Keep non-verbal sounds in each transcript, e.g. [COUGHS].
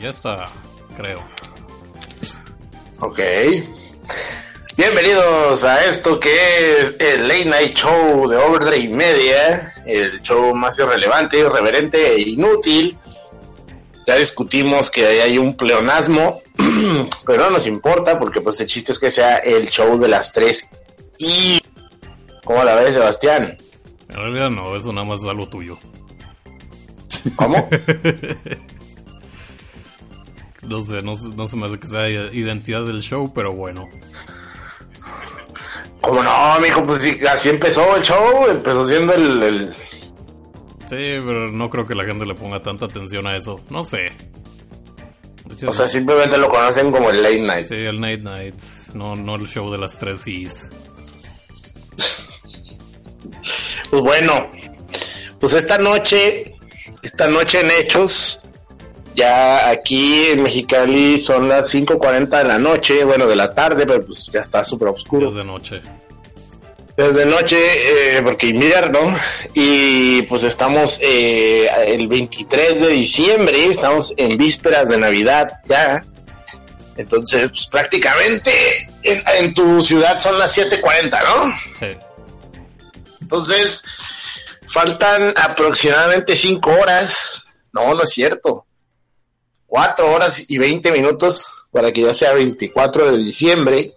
ya está, creo. Ok. Bienvenidos a esto que es el Late Night Show de Overdrive Media, el show más irrelevante, irreverente e inútil. Ya discutimos que ahí hay un pleonasmo, [CLEARS THROAT] pero no nos importa porque pues el chiste es que sea el show de las tres. Y... ¿Cómo la ves, Sebastián? En realidad no, eso nada más es algo tuyo. ¿Cómo? [LAUGHS] no sé, no, no se me hace que sea identidad del show, pero bueno. ¿Cómo no, amigo? Pues sí, así empezó el show, empezó siendo el, el... Sí, pero no creo que la gente le ponga tanta atención a eso. No sé. O sea, simplemente lo conocen como el late night. Sí, el late night. No, no el show de las tres Cs. pues bueno, pues esta noche, esta noche en Hechos, ya aquí en Mexicali son las 5.40 de la noche, bueno, de la tarde, pero pues ya está súper oscuro. Desde noche. Desde noche, eh, porque invierno, y pues estamos eh, el 23 de diciembre, estamos en vísperas de Navidad ya. Entonces, pues prácticamente en, en tu ciudad son las 7.40, ¿no? Sí. Entonces, faltan aproximadamente 5 horas. No, no es cierto. 4 horas y 20 minutos para que ya sea 24 de diciembre.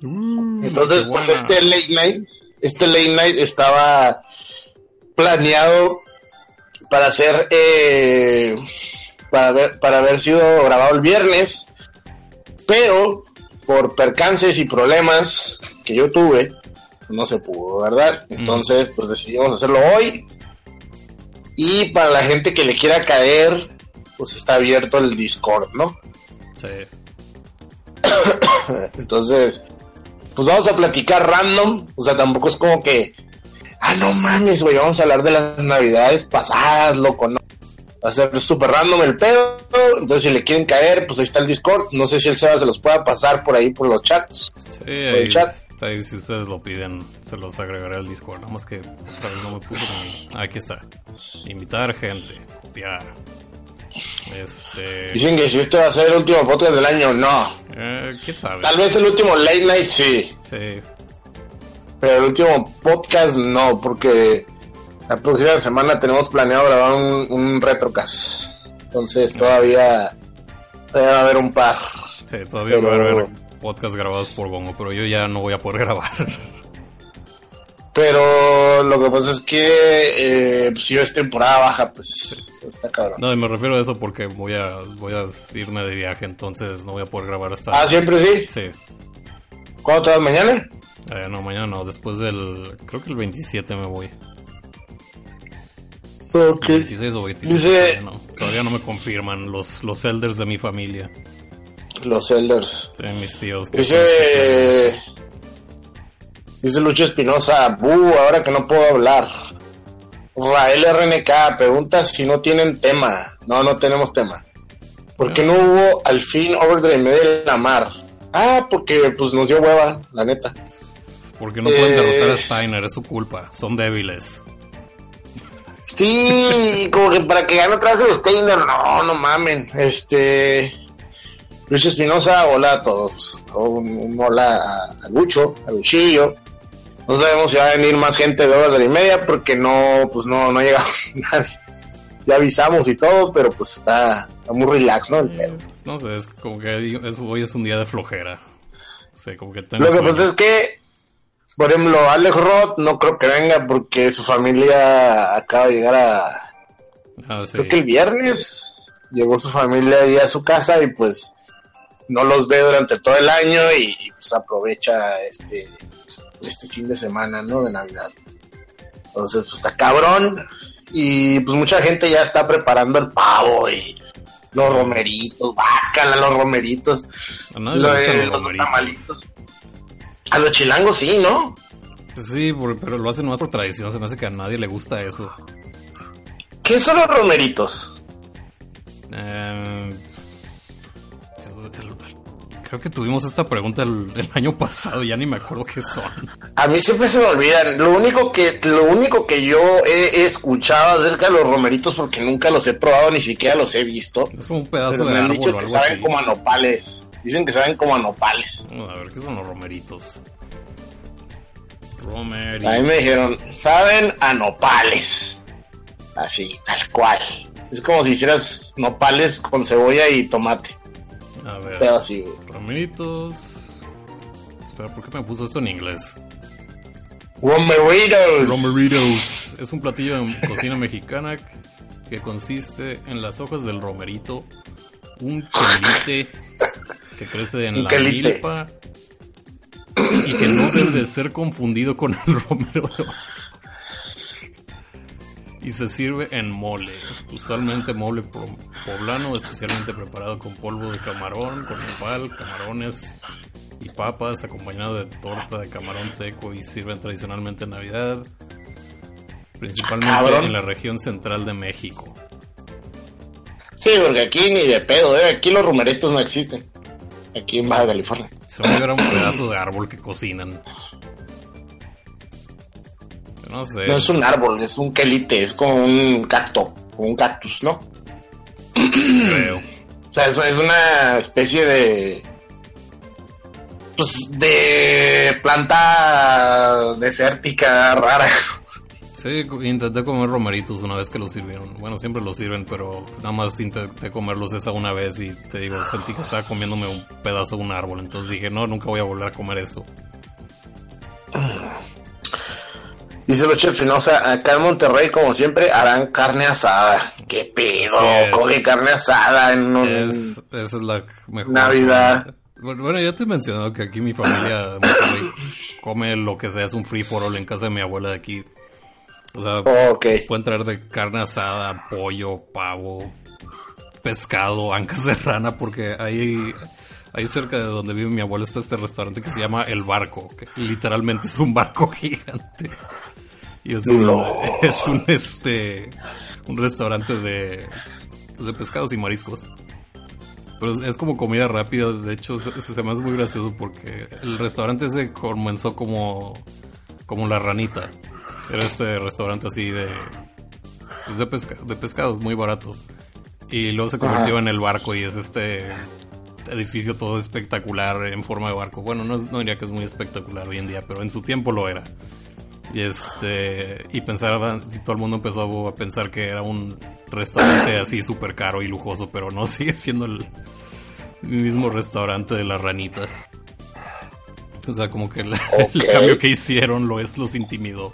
Mm, Entonces, pues buena. este late night, este late night estaba planeado para ser, eh, para haber, para haber sido grabado el viernes, pero por percances y problemas que yo tuve, no se pudo, ¿verdad? Entonces, pues decidimos hacerlo hoy. Y para la gente que le quiera caer, pues está abierto el Discord, ¿no? Sí. [COUGHS] Entonces, pues vamos a platicar random. O sea, tampoco es como que, ah, no mames, güey, vamos a hablar de las navidades pasadas, loco, ¿no? Va a ser súper random el pedo. Entonces, si le quieren caer, pues ahí está el Discord. No sé si el Seba se los pueda pasar por ahí por los chats. Sí, el ahí, chat. ahí si ustedes lo piden, se los agregaré al Discord. Nada más que otra vez no me puso. Aquí está. Invitar gente, copiar. Este. Dicen que si este va a ser el último podcast del año, no. Eh, ¿Quién sabe? Tal vez el último late night, sí. Sí. Pero el último podcast, no, porque la próxima semana tenemos planeado grabar un, un retrocast. Entonces todavía, todavía va a haber un par. Sí, todavía Pero- va a haber podcasts grabados por Gongo, pero yo ya no voy a poder grabar. Pero lo que pasa es que eh, pues, si es temporada baja, pues está cabrón. No, y me refiero a eso porque voy a, voy a irme de viaje, entonces no voy a poder grabar hasta. Ah, siempre sí. Sí. ¿Cuándo te vas mañana? Eh, no, mañana no, después del. Creo que el 27 me voy. Ok. 26 o 27. Dice- todavía no, todavía no me confirman los, los elders de mi familia. Los Elders. Sí, mis tíos. Dice. Dice Lucho Espinosa, "Bu, ahora que no puedo hablar. Rael RNK pregunta si no tienen tema. No, no tenemos tema. ¿Por qué no hubo al fin Overdrive Media de la mar? Ah, porque pues nos dio hueva, la neta. Porque no pueden Eh. derrotar a Steiner, es su culpa. Son débiles. Sí, como que para que gane otra vez el Steiner, no, no mamen. Este. Lucho Espinosa, hola a todos. Un, un hola a, a Lucho, a Luchillo. No sabemos si va a venir más gente de hora y media porque no, pues no, no ha llegado [LAUGHS] nadie. Ya avisamos y todo, pero pues está, está muy relax, ¿no? El pedo. No sé, es como que es- hoy es un día de flojera. O sea, como que tengo Lo que sueño. pasa es que, por ejemplo, Alex Roth no creo que venga porque su familia acaba de llegar a, Ah, sí. creo que el viernes llegó su familia ahí a su casa y pues no los ve durante todo el año y, y, pues aprovecha este este fin de semana, ¿no? De Navidad. Entonces, pues está cabrón y pues mucha gente ya está preparando el pavo y los romeritos, bácala los romeritos, lo gustan los romeritos. tamalitos. A los chilangos sí, ¿no? Pues Sí, pero lo hacen más por tradición. Se me hace que a nadie le gusta eso. ¿Qué son los romeritos? Eh, el- creo que tuvimos esta pregunta el, el año pasado. Ya ni me acuerdo qué son. A mí siempre se me olvidan. Lo único que, lo único que yo he, escuchado acerca de los romeritos, porque nunca los he probado, ni siquiera los he visto. Es como un pedazo de me han dicho o que saben así. como a nopales. Dicen que saben como a nopales. A ver, ¿qué son los romeritos? A mí Romeritos. me dijeron, saben a nopales. Así, tal cual. Es como si hicieras nopales con cebolla y tomate. A ver, Pero así, güey. Romeritos. Espera, ¿por qué me puso esto en inglés? Romeritos. Romeritos es un platillo de cocina [LAUGHS] mexicana que consiste en las hojas del romerito, un quelite que crece en Un la quelite. milpa y que no debe de ser confundido con el romero. Y se sirve en mole, usualmente mole po- poblano, especialmente preparado con polvo de camarón, con nopal, camarones y papas, acompañado de torta de camarón seco y sirven tradicionalmente en Navidad, principalmente Cabrón. en la región central de México. Sí, porque aquí ni de pedo, ¿eh? Aquí los romeritos no existen. Aquí en Baja California. Se va a un pedazo de árbol que cocinan. No sé. No es un árbol, es un quelite, es como un cacto, como un cactus, ¿no? creo. O sea, es, es una especie de. Pues de planta desértica rara. Sí, intenté comer romeritos una vez que los sirvieron. Bueno, siempre los sirven, pero nada más intenté comerlos esa una vez y te digo, sentí que estaba comiéndome un pedazo de un árbol. Entonces dije, no, nunca voy a volver a comer esto. [LAUGHS] Dice lo chef Finosa, acá en Monterrey, como siempre, harán carne asada. ¿Qué pedo? Es. Coge carne asada en un... Es, esa es la mejor. Navidad. Bueno, ya te he mencionado que aquí mi familia [COUGHS] come lo que sea, es un free for all en casa de mi abuela de aquí. O sea, Ok. pueden traer de carne asada, pollo, pavo, pescado, ancas [LAUGHS] de rana, porque ahí, ahí cerca de donde vive mi abuela está este restaurante que se llama El Barco, que literalmente es un barco [LAUGHS] gigante. Y es un, [LAUGHS] es un este un restaurante de, pues, de pescados y mariscos. Pero es, es como comida rápida, de hecho se, se me hace muy gracioso porque el restaurante ese comenzó como como la ranita. Era este restaurante así de pues, de, pesca- de pescados muy barato. Y luego se convirtió Ajá. en el barco y es este edificio todo espectacular en forma de barco. Bueno, no, no diría que es muy espectacular hoy en día, pero en su tiempo lo era. Y este y pensaba, y todo el mundo empezó a pensar que era un restaurante así súper caro y lujoso, pero no [LAUGHS] sigue siendo el mismo restaurante de la ranita. O sea, como que el, cambio que hicieron lo es, los intimidó.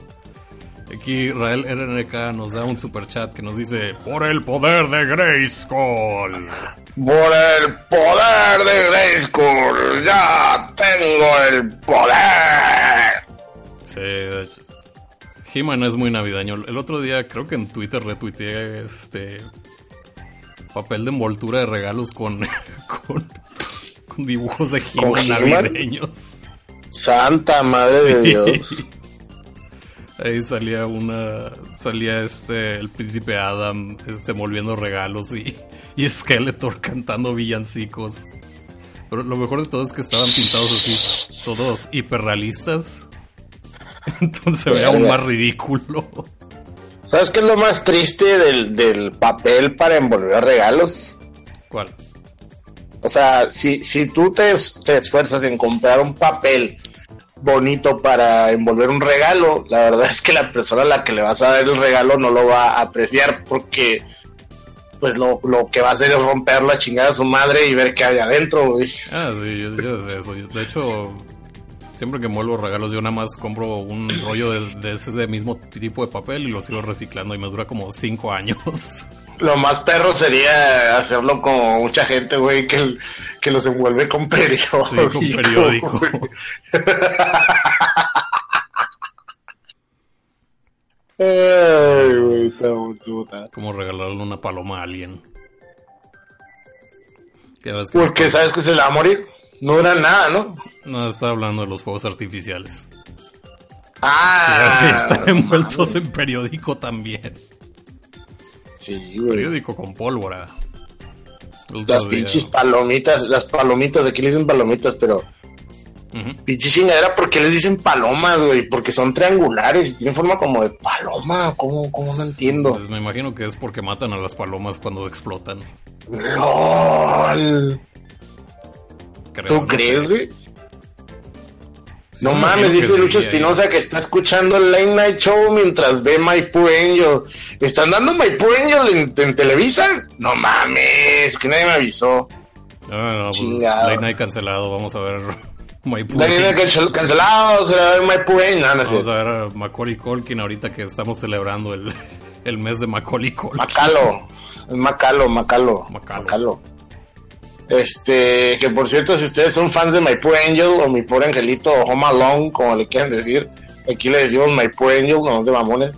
Aquí Rael RNK nos da un super chat que nos dice Por el poder de Grayskull. Por el poder de Grayskull, ya tengo el poder. Sí, de hecho. He-Man es muy navideño. El otro día creo que en Twitter retuiteé este papel de envoltura de regalos con, [LAUGHS] con, con dibujos de ¿Con He-Man navideños. Santa madre de Dios. Ahí salía una. Salía este. El príncipe Adam. Este envolviendo regalos y. Y Skeletor cantando villancicos. Pero lo mejor de todo es que estaban pintados así. Todos hiperrealistas. [LAUGHS] Entonces se veía aún más ridículo. ¿Sabes qué es lo más triste del, del papel para envolver regalos? ¿Cuál? O sea, si, si tú te, te esfuerzas en comprar un papel bonito para envolver un regalo, la verdad es que la persona a la que le vas a dar el regalo no lo va a apreciar porque pues lo, lo que va a hacer es romperlo a chingar a su madre y ver qué hay adentro, güey. Ah, sí, yo, yo sé eso. De hecho, siempre que envuelvo regalos, yo nada más compro un rollo de, de ese de mismo tipo de papel y lo sigo reciclando y me dura como 5 años. [LAUGHS] Lo más perro sería hacerlo como mucha gente, güey, que, que los envuelve con periódico. Sí, con [LAUGHS] periódico. [LAUGHS] Ay, güey, está puta. Como regalarle una paloma a alguien. Porque sabes que se le va a morir. No era nada, ¿no? no está hablando de los fuegos artificiales. Ah, que están envueltos en periódico también. Sí, güey. Periódico con pólvora. Las pinches palomitas, las palomitas, aquí le dicen palomitas, pero Pinche chingadera, ¿por qué les dicen palomas, güey? Porque son triangulares y tienen forma como de paloma. ¿Cómo, cómo no entiendo? Pues me imagino que es porque matan a las palomas cuando explotan. LOL. ¿Tú crees, güey? No mames, dice Lucho Espinosa que está escuchando el Late Night Show mientras ve My Poor Angel. ¿Están dando My Poor Angel en, Televisa? No mames, que nadie me avisó. No, no, no, pues Late Night cancelado, vamos a ver [LAUGHS] My Poor Late Night cancelado, se va a ver My Poor Angel. No, no vamos a ver a Macaulay Culkin ahorita que estamos celebrando el, [LAUGHS] el mes de Macaulay Culkin. Macalo, [LAUGHS] Macalo, Macalo. Macalo. Macalo. Este, que por cierto, si ustedes son fans de My Poor Angel o Mi Poor Angelito o Home Alone, como le quieran decir, aquí le decimos My Poor Angel, no de mamones.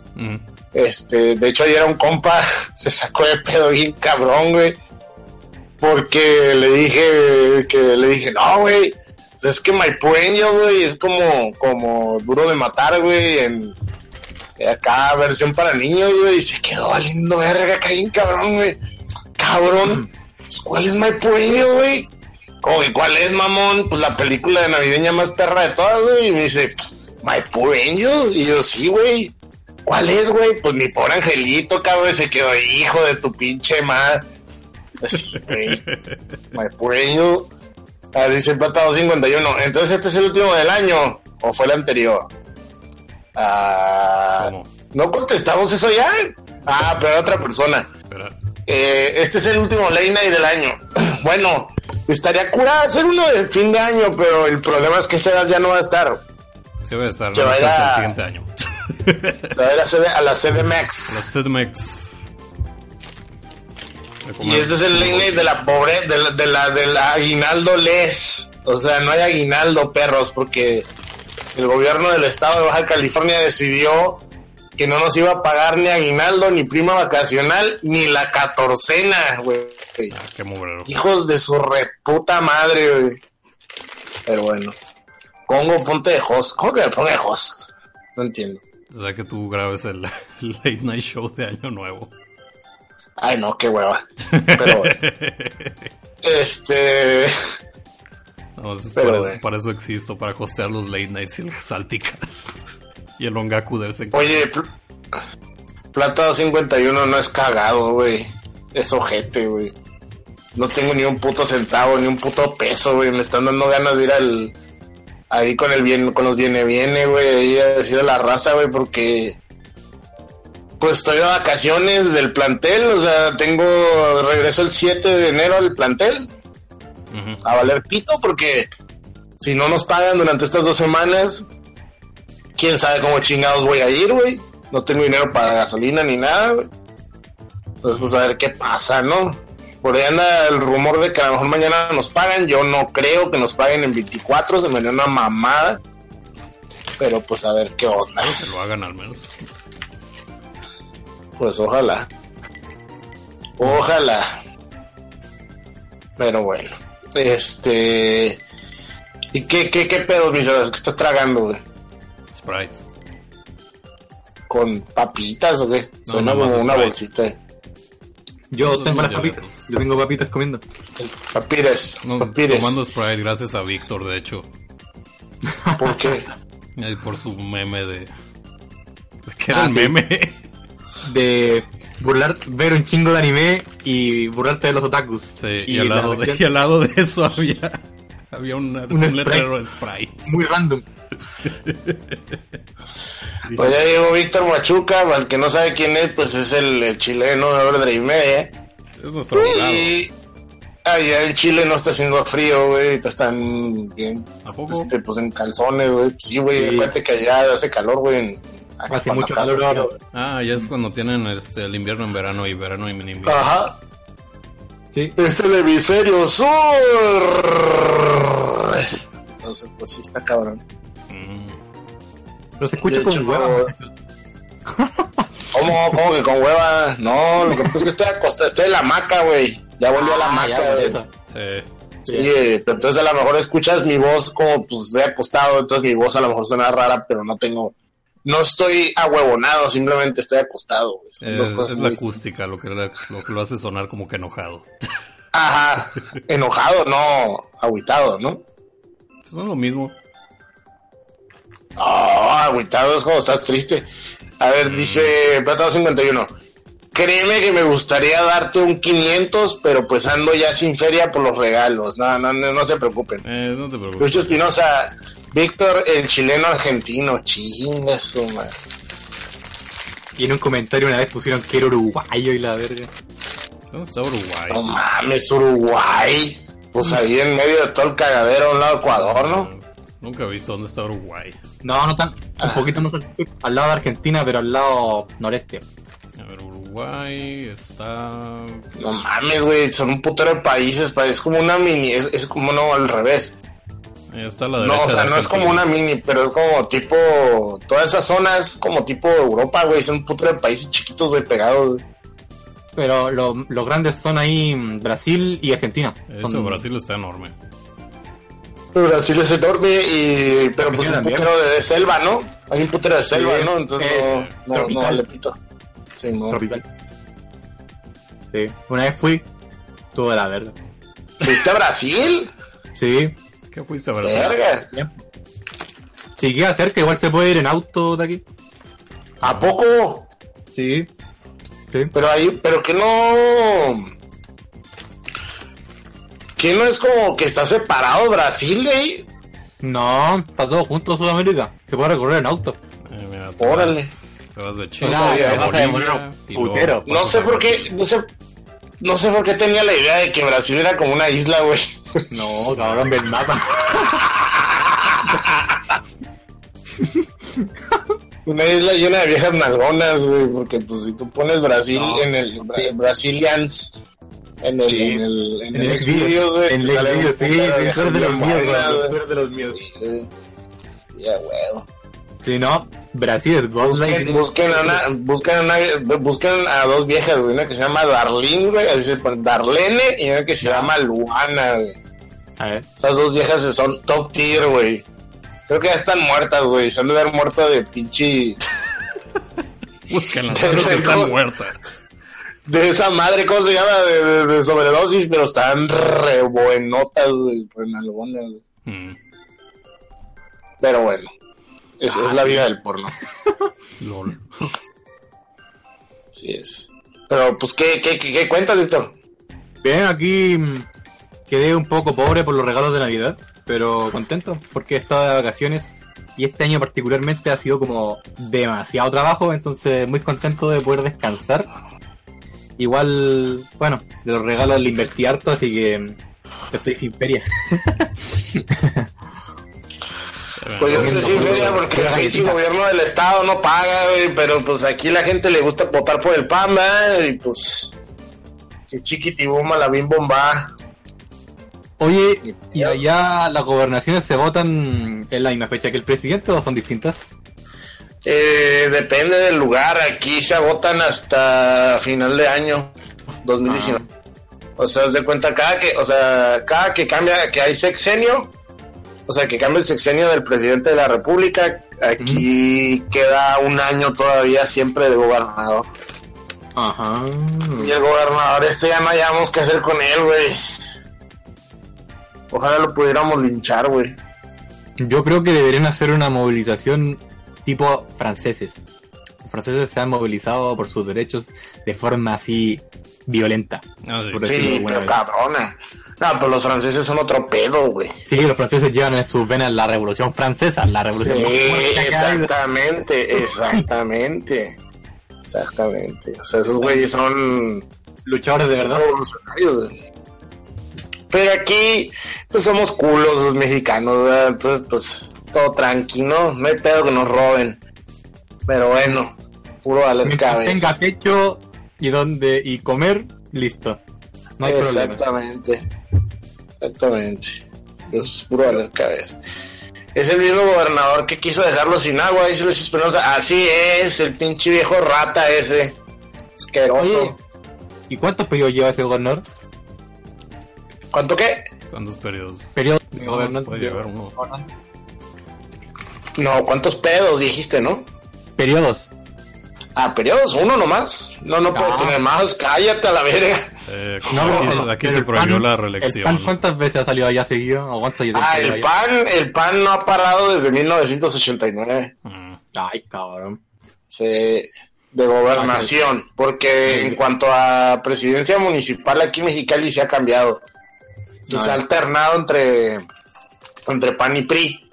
Este, de hecho, ayer un compa [LAUGHS] se sacó de pedo bien cabrón, güey. Porque le dije, que le dije, no, güey, es que My Poor Angel, güey, es como, como duro de matar, güey, en acá versión para niños, güey, y se quedó lindo verga, bien cabrón, güey. Cabrón. [CLEARS THROAT] ¿cuál es My Poor güey? Como ¿cuál es, mamón? Pues la película de navideña más perra de todas, güey. Y me dice, My Poor Angel. Y yo, sí, güey. ¿Cuál es, güey? Pues mi pobre angelito, cabrón, se quedó hijo de tu pinche madre. Así, güey. [LAUGHS] My Poor Angel. Ah, dice Platado 51. Entonces, ¿este es el último del año? ¿O fue el anterior? Ah, ¿No contestamos eso ya? Ah, pero otra persona. Espera. Eh, este es el último late night del año. [CLEARS THROAT] Bueno, estaría curado hacer uno de fin de año, pero el problema es que edad ya no va a estar. Sí va a estar, se va a ir el siguiente año. [LAUGHS] Se va a ir a, la CDMX. La CDMX. Y este es el late night de la pobre, de la, de la, del aguinaldo les. O sea, no hay aguinaldo, perros, porque el gobierno del estado de Baja California decidió que no nos iba a pagar ni aguinaldo, ni prima vacacional, ni la catorcena, güey. Ah, qué Hijos de su reputa madre, güey. Pero bueno. Congo, ponte de host. ¿Cómo que me ponga de host? No entiendo. O sea que tú grabes el, [LAUGHS] late night show de Año Nuevo. Ay, no, qué hueva. Pero [LAUGHS] este. Pero, para, eso, existo, para hostear los late nights y las salticas. Y el Ongaku debe ser. Oye, Plata 51 no es cagado, güey. Es ojete, güey. No tengo ni un puto centavo, ni un puto peso, güey. Me están dando ganas de ir al. Ahí con el bien, con los viene viene, güey. Ahí a decir a la raza, güey, porque. Pues estoy de vacaciones del plantel, o sea, tengo. Regreso el 7 de enero al plantel. A valer pito, porque si no nos pagan durante estas dos semanas, quién sabe cómo chingados voy a ir, güey. No tengo dinero para gasolina ni nada, güey. Entonces, pues a ver qué pasa, ¿no? Por ahí anda el rumor de que a lo mejor mañana nos pagan. Yo no creo que nos paguen en 24, se me dio una mamada. Pero pues a ver qué onda. Que lo hagan al menos. Pues ojalá. Ojalá. Pero bueno. Este. ¿Y qué, qué, qué pedo, mis ¿Qué estás tragando, güey? Sprite. ¿Con papitas o qué? Suena como una bolsita. Yo tengo las papitas. Yo tengo papitas comiendo. Papires. papires. Tomando Sprite gracias a Víctor, de hecho. ¿Por qué? Por su meme de... ¿Qué era ah, el meme? De burlar, ver un chingo de anime y burlarte de los otakus. Sí, y, al, lado de, y al lado de eso había, había un, un letrero de Sprite. Muy random. [LAUGHS] pues ya llegó Víctor Machuca, al que no sabe quién es, pues es el, chileno de Ordre y Media. Es nuestro y allá en Chile no está haciendo frío, güey, están bien. ¿A poco? Este, pues en calzones, güey. Sí, güey, sí. que allá hace calor, güey. Hace mucho calor. Ah, ya es cuando tienen este, el invierno en verano y verano y mini invierno. Ajá. Sí. Es el hemisferio sur. Entonces, pues sí, está cabrón. Pero se escucha con hueva. [LAUGHS] ¿Cómo, ¿Cómo que con hueva? No, lo que pasa es que estoy acostado, estoy en la maca, güey. Ya volvió a la ah, maca, güey. Sí. Sí, pero entonces a lo mejor escuchas mi voz como pues estoy acostado, entonces mi voz a lo mejor suena rara, pero no tengo, no estoy ahuevonado, simplemente estoy acostado. Güey. Es, es la acústica lo que, lo que lo hace sonar como que enojado. Ajá, enojado, no, aguitado, ¿no? Es lo mismo. Ah, agüitado es cuando estás triste. A ver, dice Plátano 51. Créeme que me gustaría darte un 500, pero pues ando ya sin feria por los regalos. No, no, no, no se preocupen. Eh, no te preocupes. Lucho Espinosa, Víctor, el chileno argentino. Chinga su madre. Y en un comentario una vez pusieron que era uruguayo y la verga. ¿Dónde está Uruguay? No mames, Uruguay. Pues ahí en medio de todo el cagadero a un lado de Ecuador, ¿no? Nunca he visto dónde está Uruguay. No, no tan, un poquito más al al lado de Argentina, pero al lado noreste. A ver, Uruguay está. No mames, güey, son un putero de países, pa- es como una mini, es, es como no al revés. Ahí está la derecha. No, o sea, de no es como una mini, pero es como tipo, toda esa zona es como tipo Europa, güey, son un putero de países chiquitos, güey, pegados. Pero lo- los grandes son ahí mm, Brasil y Argentina. Eso, Son- Brasil está enorme. Brasil es enorme y, pero pues un putero de, de selva, ¿no? Hay un putero de selva, Sí, ¿no? Entonces es no, no, no tropical. vale pito. Sí, no. tropical. Sí, una vez fui, tuve la verga. ¿Fuiste a Brasil? Sí, ¿Qué fuiste a Brasil? Verga. si queda cerca, igual se puede ir en auto de aquí. ¿A poco? Sí, sí. Pero ahí, pero que no. Que no es como que está separado Brasil de ahí. No, está todo junto Sudamérica. Se puede recorrer en auto. Eh, mira, te Órale. vas- Te vas de Chile. No a a sé a por qué, no sé, no sé por qué tenía la idea de que Brasil era como una isla, güey. No, cabrón, del mapa. Una isla llena de viejas nalgonas, güey, porque pues si tú pones Brasil No. en el Bra- Brasilians en el, Sí. en el, en En el el Xvideos, güey, En el vídeo, sí, de tú eres de los míos, Tú eres de los míos. Ya, huevo. Si no, Brasil es Busquen, busquen, a una, busquen, a una, busquen a dos viejas, güey. Una que se llama Darlene, güey. Darlene. Y una que se llama Luana, güey. A ver, Esas dos viejas son top tier, güey. Creo que ya están muertas, güey. Se han de haber muerto de pinche. [LAUGHS] Búsquenlas, [LAUGHS] creo que están muertas. De esa madre, ¿cómo se llama? De, de- de sobredosis, pero están re buenotas, güey. En algunas, güey. Mm, Pero bueno. Es, es la vida del porno. [LAUGHS] lol. Así es. Pero, pues, ¿qué, qué, qué, qué cuentas, Víctor? bien, aquí mm, quedé un poco pobre por los regalos de Navidad, pero contento porque he estado de vacaciones y este año particularmente ha sido como demasiado trabajo, entonces muy contento de poder descansar. Igual, bueno, de los regalos le invertí harto, así que estoy sin feria. [LAUGHS] Pues yo estoy sin feria porque el pinche gobierno del estado no paga, güey, pero pues aquí la gente le gusta votar por el PAN, ¿verdad? Y pues, que chiquitibuma la bim bomba. Oye, ¿y allá las gobernaciones se votan en la misma fecha que el presidente o son distintas? Eh, depende del lugar, aquí se votan hasta final de año 2019. O sea, haz de cuenta cada que, o sea, cada que cambia, que hay sexenio, o sea, que cambia el sexenio del presidente de la república, aquí queda un año todavía siempre de gobernador. Ajá. Y el gobernador este ya no hayamos qué hacer con él, güey. Ojalá lo pudiéramos linchar, güey. Yo creo que deberían hacer una movilización tipo franceses. Los franceses se han movilizado por sus derechos de forma así violenta. Ah, sí. Por de Sí, alguna pero cabrona. No, pues los franceses son otro pedo, güey. Sí, los franceses llevan en sus venas la revolución francesa, la revolución Sí, exactamente, [LAUGHS] exactamente. Exactamente. O sea, esos güeyes son luchadores de verdad. revolucionarios, güey. Pero aquí, pues somos culos los mexicanos, ¿verdad? Entonces, pues, todo tranquilo, no hay pedo que nos roben. Pero bueno, puro valer cabeza. tenga techo y donde y comer, listo. No hay problema. Exactamente. Exactamente. Es puro valer cabeza. Es el mismo gobernador que quiso dejarlo sin agua, dice Luis Espinosa. Así es, el pinche viejo rata ese. Asqueroso. Oye, ¿y cuántos periodos lleva ese gobernador? ¿Cuánto qué? ¿Cuántos periodos? Periodos de No, se gobernante. puede llevar uno. No, ¿cuántos pedos dijiste, no? Periodos. Ah, periodos, uno nomás. No, no puedo No. tener más. Cállate a la verga. Eh, No, aquí aquí se el prohibió pan- la ¿El reelección. pan cuántas veces ha salido allá seguido? ¿O cuánto Ah, el allá? PAN, el PAN no ha parado desde 1989 Mm. Ay, cabrón. sí, de gobernación, porque en cuanto a presidencia municipal aquí en Mexicali se ha cambiado. Se Ah, ha alternado entre, entre PAN y PRI.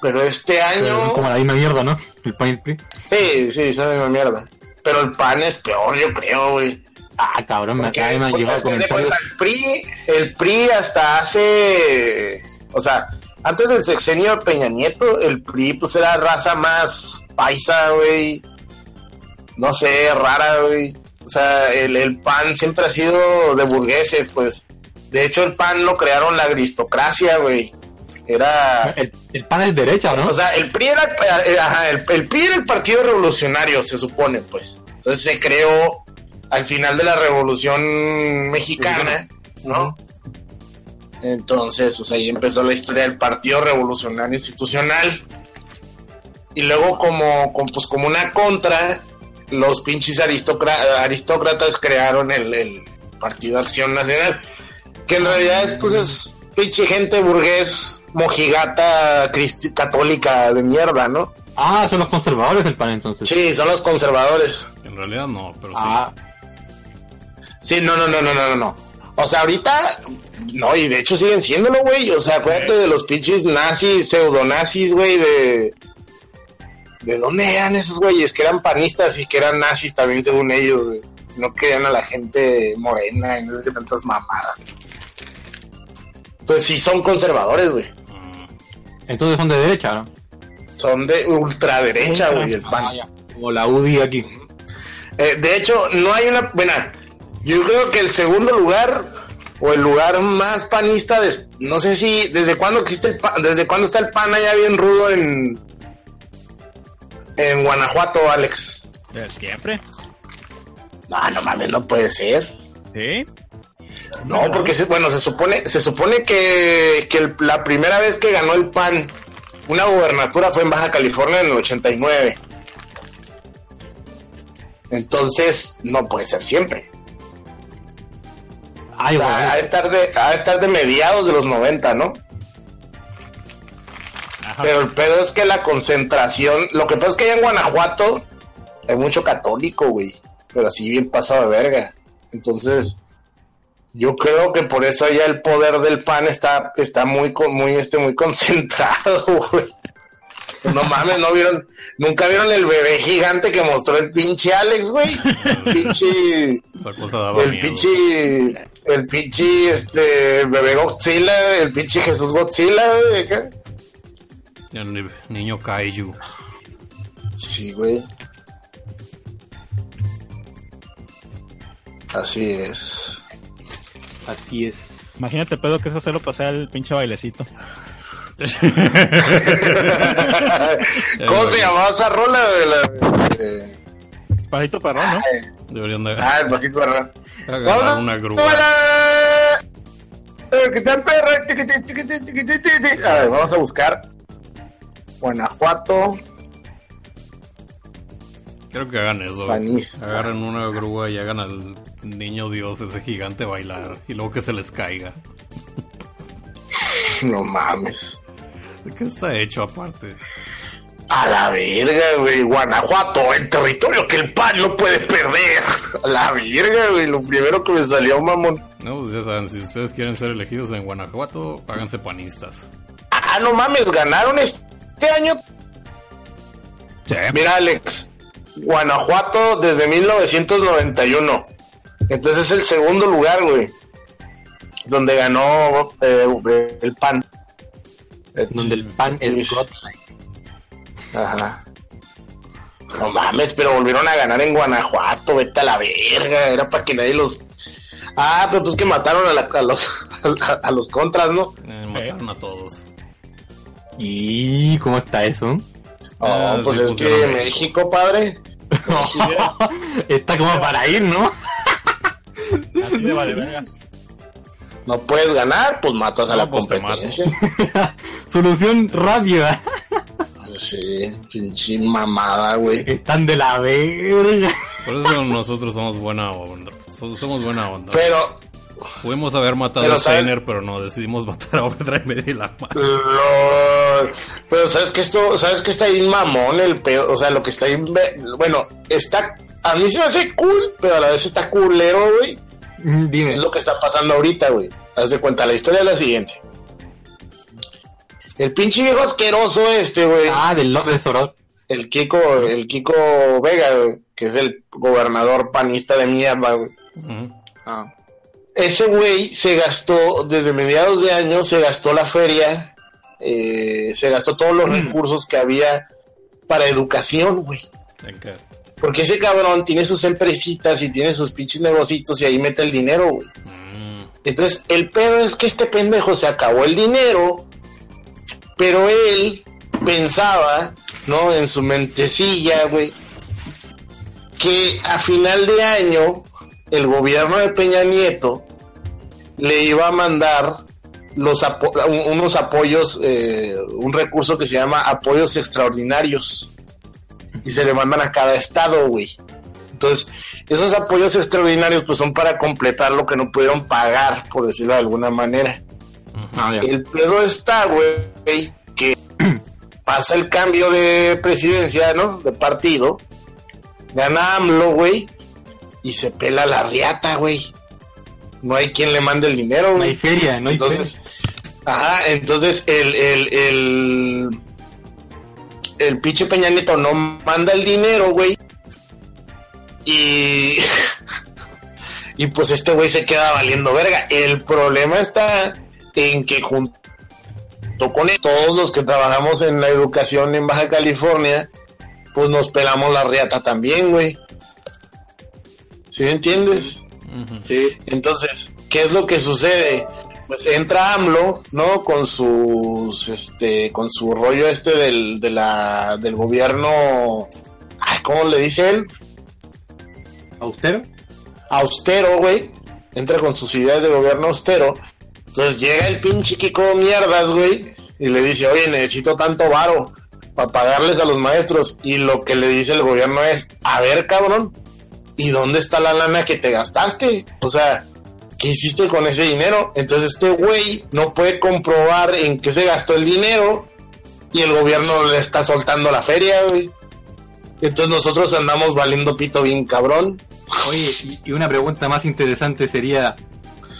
Pero este año... es como la misma mierda, ¿no? El pan y el PRI. Sí, sí, esa misma mierda. Pero el PAN es peor, yo creo, güey. Ah, cabrón, me acaba de llevar es comentarios. el PRI, el PRI hasta hace, o sea, antes del sexenio de Peña Nieto, el PRI pues era raza más paisa, güey. No sé, rara, güey. O sea, el, el PAN siempre ha sido de burgueses, pues. De hecho, el PAN lo crearon la aristocracia, güey. Era... El, el pan es derecha, ¿no? O sea, el PRI era, eh, ajá, el, el PRI era el partido revolucionario, se supone, pues. Entonces se creó al final de la revolución mexicana, ¿no? Entonces, pues ahí empezó la historia del Partido Revolucionario Institucional. Y luego, como, como, pues, como una contra, los pinches aristócra- aristócratas crearon el, el Partido Acción Nacional. Que en realidad es, pues, es pinche gente burgués, mojigata, católica de mierda, ¿no? Ah, son los conservadores el pan entonces. Sí, son los conservadores. En realidad no, pero sí. Ah, Sí, no, no, no, no, no, no, no. O sea, ahorita, no, y de hecho siguen siéndolo, güey. O sea, acuérdate de los pinches nazis, pseudonazis, güey, de... ¿De dónde eran esos güeyes? Que eran panistas y que eran nazis también, según ellos, güey. No querían a la gente morena y no sé qué tantas mamadas. Pues sí, son conservadores, güey. Entonces son de derecha, ¿no? Son de ultraderecha, güey, el PAN. Ah, ya. Como la UDI aquí. Eh, de hecho, no hay una. Bueno, yo creo que el segundo lugar o el lugar más panista, no sé si desde cuándo existe el PAN, desde cuándo está el PAN allá bien rudo en en Guanajuato, Alex. ¿De siempre? No, no mames, no puede ser. ¿Sí? No, porque se- bueno, se supone se supone que, que el- la primera vez que ganó el PAN una gubernatura fue en Baja California en el 89. Entonces, no puede ser siempre. Ay, O sea, bueno. ha de estar de, ha de estar de mediados de los 90, ¿no? Ajá. Pero el pedo es que la concentración, lo que pasa es que allá en Guanajuato hay mucho católico, güey, pero así bien pasado de verga. Entonces, yo creo que por eso allá el poder del PAN está, está muy, con- muy, este, muy concentrado, [LAUGHS] güey. No mames, no vieron, nunca vieron el bebé gigante que mostró el pinche Alex, güey. Pinche, Esa cosa daba el miedo. pinche, el pinche, este, bebé Godzilla, el pinche Jesús Godzilla, güey. El ni- niño Kaiju. Sí, güey. Así es. Así es. Imagínate pedo que es hacerlo pasar el pinche bailecito. [LAUGHS] ¿Cómo se llamaba esa rola? De la, eh, Pasito perrón, ¿no? Deberían de ah, el pasito verdad. agarrar una grúa. ¡Hola! Eh. A ver, vamos a buscar Guanajuato Creo que hagan eso. panista. Agarren una grúa y hagan al niño dios ese gigante bailar. Y luego que se les caiga. [LAUGHS] No mames. ¿De qué está hecho aparte? A la verga, güey. Guanajuato, el territorio que el PAN no puede perder. A la verga, güey. Lo primero que me salió, mamón. No, pues ya saben, si ustedes quieren ser elegidos en Guanajuato, háganse panistas. Ah, no mames, ganaron este año. Sí. Mira, Alex. Guanajuato desde 1991. Entonces es el segundo lugar, güey. Donde ganó eh, el PAN. Donde el pan es Sí. godlike. Ajá. No mames, pero volvieron a ganar en Guanajuato, vete a la verga, era para que nadie los... Ah, pero pues que mataron a, la- a los, a, [LAUGHS] a los contras, ¿no? Eh, mataron a todos. ¿Y cómo está eso? Oh, Ah, pues sí es que México. [LAUGHS] Está como para ir, ¿no? Así de vale vergas. No puedes ganar, pues matas a No, la pues te competencia. [LAUGHS] Solución rápida. Sí, pinche mamada, güey. Están de la verga. Por eso nosotros somos buena onda. So- somos buena onda. Pero Pudimos haber matado Pero, a. Steiner, pero no, decidimos matar a Overdrive y la. Lo- Pero sabes que esto, sabes que está ahí mamón el pedo, o sea, lo que está ahí, bueno, está, a mí se me hace cool, pero a la vez está culero, güey. Mm, Dime. Es lo que está pasando ahorita, güey. Haz de cuenta, la historia es la siguiente. El pinche viejo asqueroso este, güey, Ah, del López Obrador. el Kiko, el Kiko Vega, güey, que es el gobernador panista de mierda, güey. Ujú. Ah. Ese güey se gastó, desde mediados de año, se gastó la feria, eh, se gastó todos los recursos que había para educación, güey. Porque ese cabrón tiene sus empresitas y tiene sus pinches negocitos y ahí mete el dinero, güey. Mm, Entonces, el pedo es que este pendejo se acabó el dinero, pero él pensaba, ¿no? En su mentecilla, güey, que a final de año el gobierno de Peña Nieto le iba a mandar los apo- unos apoyos, eh, un recurso que se llama apoyos extraordinarios. Y se le mandan a cada estado, güey. Entonces, esos apoyos extraordinarios pues son para completar lo que no pudieron pagar, por decirlo de alguna manera. Ah. El pedo está, güey, que [CLEARS THROAT] pasa el cambio de presidencia, ¿no? De partido. Gana AMLO, güey. Y se pela la riata, güey. No hay quien le mande el dinero, No hay güey. feria, no hay Entonces, ajá, entonces el, el, el, el pinche Peña Nieto no manda el dinero, güey. Y, [LAUGHS] y pues este güey se queda valiendo verga. El problema está en que junto con él, todos los que trabajamos en la educación en Baja California, pues nos pelamos la riata también, güey. ¿Sí me entiendes? Sí. Entonces, ¿qué es lo que sucede? Pues entra AMLO, ¿no? Con sus, este, con su rollo este del, de la, del gobierno, ay, ¿cómo le dice él? ¿Austero? Austero, güey. Entra con sus ideas de gobierno austero. Entonces llega el pinche Kiko mierdas, güey, y le dice, oye, necesito tanto varo para pagarles a los maestros. Y lo que le dice el gobierno es, a ver, cabrón, ¿y dónde está la lana que te gastaste? O sea, ¿qué hiciste con ese dinero? Entonces este güey no puede comprobar en qué se gastó el dinero y el gobierno le está soltando la feria, güey. Entonces nosotros andamos valiendo pito bien cabrón. Oye, y, una pregunta más interesante sería,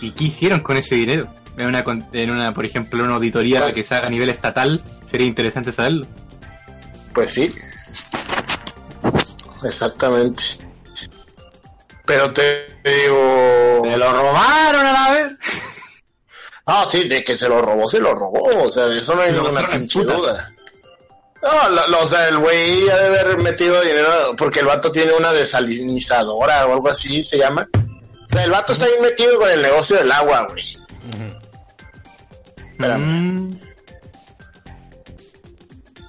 ¿y qué hicieron con ese dinero? En una, en una por ejemplo, una auditoría Bueno. que se haga a nivel estatal, sería interesante saberlo. Pues sí. Exactamente. Pero te digo... ¡Se lo robaron a la vez! [LAUGHS] Ah, sí, de que se lo robó, se lo robó. O sea, de eso no hay ninguna pinche duda. No, lo- lo- o sea, el güey ha de haber metido dinero porque el vato tiene una desalinizadora o algo así se llama. O sea, el vato está bien metido con el negocio del agua, güey. Mm.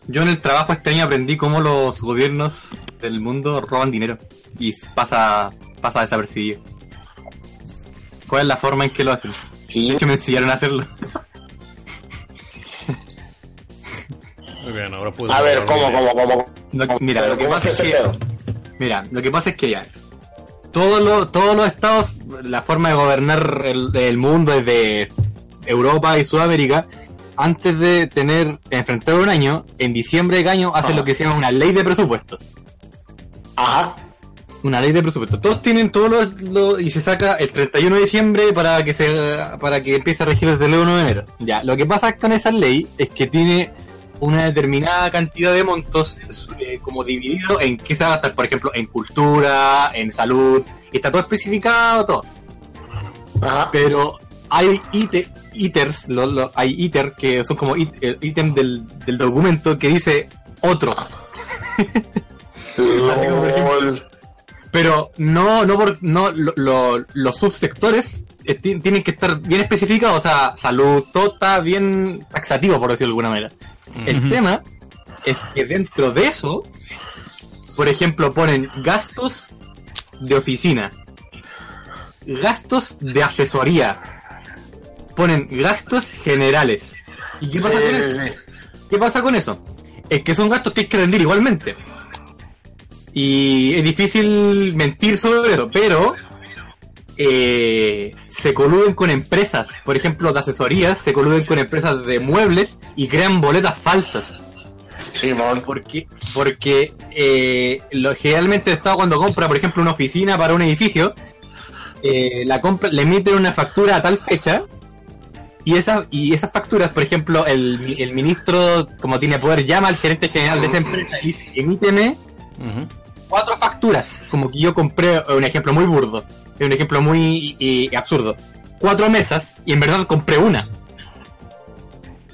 Yo en el trabajo este año aprendí cómo los gobiernos del mundo roban dinero y pasa, pasa desapercibido. ¿Cuál es la forma en que lo hacen? Sí, De hecho me enseñaron a hacerlo. Muy bien, ahora puedes. a ver, ¿cómo, cómo, cómo? No, mira, lo que ¿cómo pasa es que pedo? Mira, lo que pasa es que ya. Todos los, todos los estados, la forma de gobernar el, el mundo desde Europa y Sudamérica, antes de tener, enfrentar un año, en diciembre de año hacen Ajá. lo que se llama una ley de presupuestos. Ajá. Una ley de presupuestos. Todos tienen todos los, los- y se saca el 31 de diciembre para que se para que empiece a regir desde el 1 de enero. Ya, lo que pasa con esa ley es que tiene una determinada cantidad de montos eh, como dividido en qué se va a gastar, por ejemplo, en cultura, en salud, está todo especificado, todo. Ajá. Pero hay ite- iters, lo- lo- hay iter que son como it- el ítem del, del documento que dice otros. [LAUGHS] Pero no, no por, no, lo- lo- los subsectores eh, ti- tienen que estar bien especificados, o sea, salud, todo está bien taxativo, por decirlo de alguna manera. El tema es que dentro de eso, por ejemplo, ponen gastos de oficina, gastos de asesoría, ponen gastos generales. ¿Y qué pasa Sí, con sí, eso? sí. ¿Qué pasa con eso? Es que son gastos que hay que rendir igualmente. Y es difícil mentir sobre eso, pero eh, se coluden con empresas, por ejemplo, de asesorías, se coluden con empresas de muebles y crean boletas falsas. Simón. Porque, porque eh, lo, generalmente el Estado cuando compra, por ejemplo, una oficina para un edificio, eh, la compra, le emiten una factura a tal fecha y, esa, y esas facturas, por ejemplo, el, el ministro, como tiene poder, llama al gerente general de esa empresa y dice, emíteme Cuatro facturas, como que yo compré, un ejemplo muy burdo, un ejemplo muy eh, absurdo, cuatro mesas y en verdad compré una.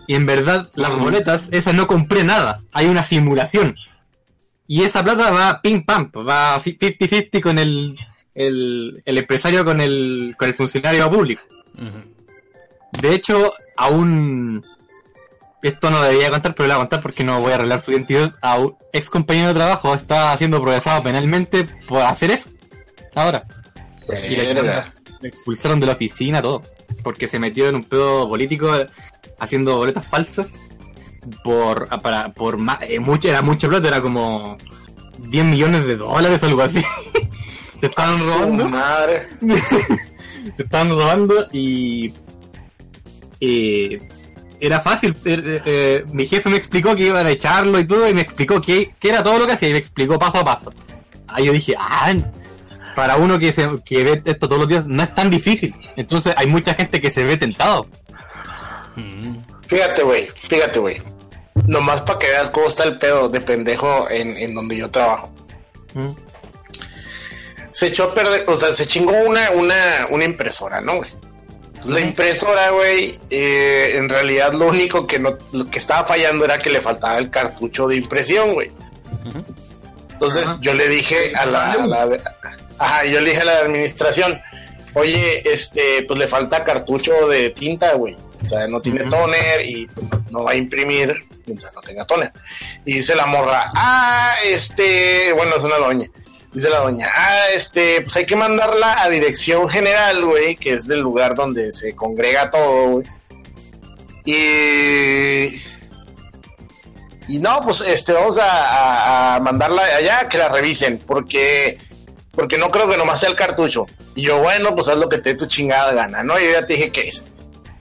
Y en verdad las Ujú. boletas, esas no compré nada, hay una simulación. Y esa plata va pim pam, va 50-50 con el, el, el empresario con el, con el funcionario público. De hecho, aún esto no debería contar, pero lo voy a contar porque no voy a arreglar su identidad. A un ex compañero de trabajo está siendo procesado penalmente por hacer eso. Ahora, Y la expulsaron de la oficina, todo. Porque se metió en un pedo político haciendo boletas falsas. Por, para, por ma- eh, mucha, era mucha plata, era como 10 millones de dólares o algo así. [LAUGHS] se estaban robando. madre. [LAUGHS] se estaban robando y eh, era fácil. eh, eh, eh, mi jefe me explicó que iban a echarlo y todo y me explicó que, que era todo lo que hacía y me explicó paso a paso. Ahí yo dije, ah, para uno que, se, que ve esto todos los días no es tan difícil. Entonces hay mucha gente que se ve tentado. Ujú. Fíjate, güey, fíjate, güey. Nomás para que veas cómo está el pedo de pendejo en, en donde yo trabajo. Mm. Se echó a perder, o sea, se chingó una, una, una impresora, ¿no, güey? Entonces, La impresora, güey, eh, en realidad lo único que no, lo que estaba fallando era que le faltaba el cartucho de impresión, güey. Entonces yo le dije a la, a la- ajá, yo le dije a la administración, oye, este, pues le falta cartucho de tinta, güey. O sea, no tiene toner y no va a imprimir mientras no tenga toner. Y dice la morra, ah, este, bueno, es una doña. Dice la doña, ah, este, pues hay que mandarla a dirección general, güey, que es el lugar donde se congrega todo, güey. Y y no, pues este, vamos a, a- mandarla allá que la revisen, porque porque no creo que nomás sea el cartucho. Y yo, bueno, pues haz lo que te dé tu chingada gana, ¿no? Y yo ya te dije que es.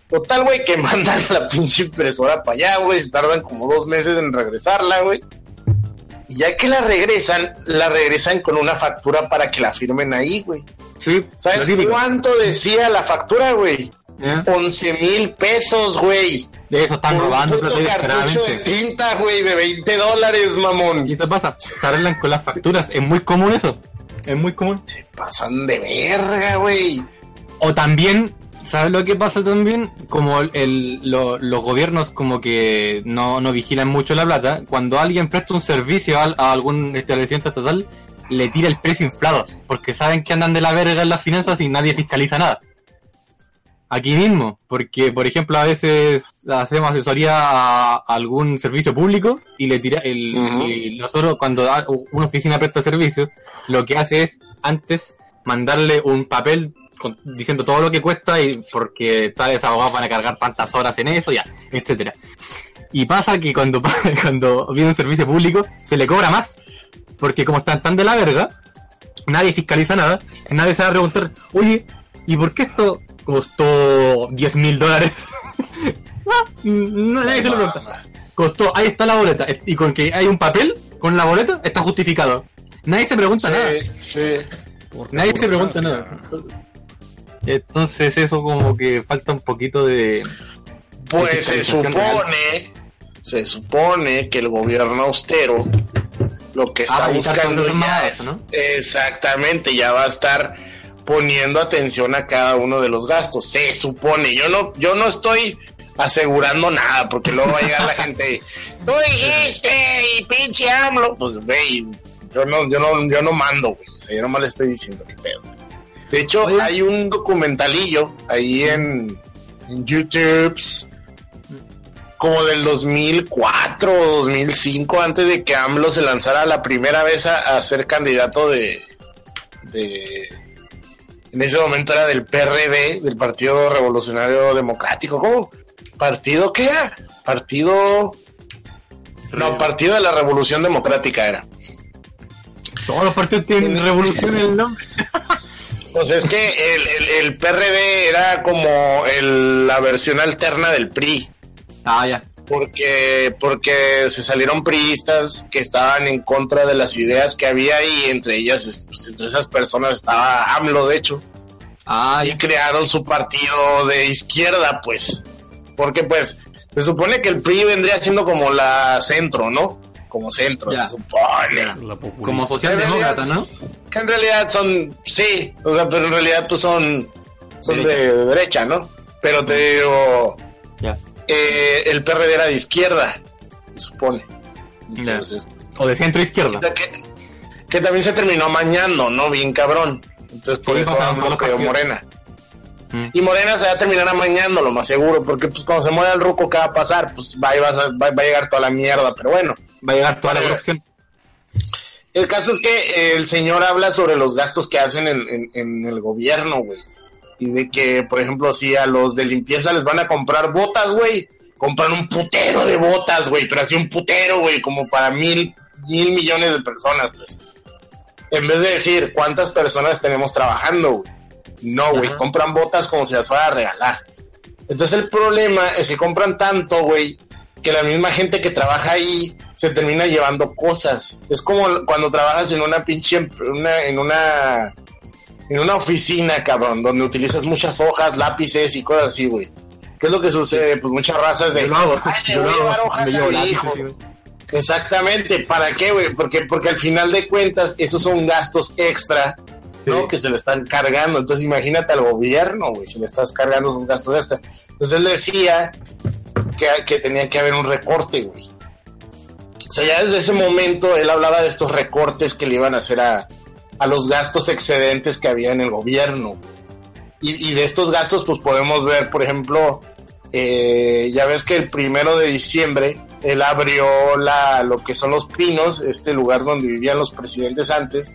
Total, güey, que [LAUGHS] mandan la pinche impresora para allá, güey, se tardan como dos meses en regresarla, güey. Ya que la regresan, la regresan con una factura para que la firmen ahí, güey. Sí, ¿Sabes cuánto decía la factura, güey? ¿Eh? 11 mil pesos, güey. De eso están Por un robando puto plata cartucho de tinta, güey, de 20 dólares, mamón. Y esto pasa, se arreglan con las facturas. Es muy común eso. Es muy común. Se pasan de verga, güey. O también, ¿sabes lo que pasa también? Como el, lo- los gobiernos como que no, no vigilan mucho la plata, cuando alguien presta un servicio a, a algún establecimiento estatal, le tira el precio inflado, porque saben que andan de la verga en las finanzas y nadie fiscaliza nada. Aquí mismo, porque por ejemplo a veces hacemos asesoría a algún servicio público y le tira el, y nosotros cuando una oficina presta servicio, lo que hace es antes mandarle un papel con- diciendo todo lo que cuesta y porque tales abogados van a cargar tantas horas en eso, ya, etcétera. Y pasa que cuando, [LAUGHS] cuando viene un servicio público se le cobra más, porque como están tan de la verga, nadie fiscaliza nada, nadie se va a preguntar, oye, ¿y por qué esto costó 10 mil dólares? [LAUGHS] Ah, no, nadie se lo pregunta. Costó, ahí está la boleta, y con que hay un papel con la boleta, está justificado. Nadie se pregunta nada. Sí, sí. Porque Nadie se pregunta nada. Entonces eso como que falta un poquito de... Pues se supone, se supone que el gobierno austero lo que está Ah, evitar buscando ya mamadas, es, ¿no? exactamente, ya va a estar poniendo atención a cada uno de los gastos. Se supone, yo no, yo no estoy asegurando nada, porque luego va a llegar la gente, [LAUGHS] tú dijiste y pinche AMLO, pues güey, yo no, yo no, yo no mando, güey, o sea, yo nomás le estoy diciendo qué pedo. De hecho, Oye. hay un documentalillo ahí en, en YouTube como del 2004 o 2005, antes de que AMLO se lanzara la primera vez a, a ser candidato de, de... En ese momento era del PRD, del Partido Revolucionario Democrático. ¿Cómo? ¿Partido qué era? Partido... No, Partido de la Revolución Democrática era. Todos los partidos tienen Tiene- revolución en el nombre. [LAUGHS] Pues es que el, el, el PRD era como el- la versión alterna del PRI. Ah, ya. porque porque se salieron priistas que estaban en contra de las ideas que había y entre ellas pues, entre esas personas estaba AMLO de hecho Ah, y crearon su partido de izquierda pues porque pues se supone que el PRI vendría siendo como la centro no como centro Ya. se supone Ya. Como socialdemócrata, ¿no? Que en realidad son sí o sea pero en realidad pues son son de derecha no pero te digo eh, el PRD era de izquierda, se supone. Entonces, O de centro izquierda. que, que también se terminó amañando, ¿no? Bien cabrón. Entonces, por eso partidos. Morena. Mm. Y Morena se va a terminar amañando, lo más seguro, porque pues cuando se muera el ruco, ¿qué va a pasar? Pues va, y vas a- va, va a llegar toda la mierda, pero bueno. Va a llegar toda la corrupción. El caso es que eh, el señor habla sobre los gastos que hacen en, en- en el gobierno, güey. Y de que, por ejemplo, si a los de limpieza les van a comprar botas, güey, compran un putero de botas, güey, pero así un putero, güey, como para mil, mil millones de personas, pues. En vez de decir cuántas personas tenemos trabajando, güey. No, güey, compran botas como si las fuera a regalar. Entonces el problema es que compran tanto, güey, que la misma gente que trabaja ahí se termina llevando cosas. Es como cuando trabajas en una pinche una, en una en una oficina, cabrón, donde utilizas muchas hojas, lápices y cosas así, güey. ¿Qué es lo que sucede? Pues muchas razas de Yo lo hago. "Ay, le Yo voy lo a llevar hago. hojas Me llevo a mi lápices, hijo". sí. Exactamente, ¿para qué, güey? Porque porque al final de cuentas esos son gastos extra ¿no? Que se le están cargando. Entonces imagínate al gobierno, güey, si le estás cargando esos gastos extra. Entonces él decía que, que tenía que haber un recorte, güey. O sea, ya desde ese momento él hablaba de estos recortes que le iban a hacer a, a los gastos excedentes que había en el gobierno. Y, de estos gastos, pues podemos ver, por ejemplo, eh, ya ves que el primero de diciembre él abrió la, lo que son los pinos, este lugar donde vivían los presidentes antes,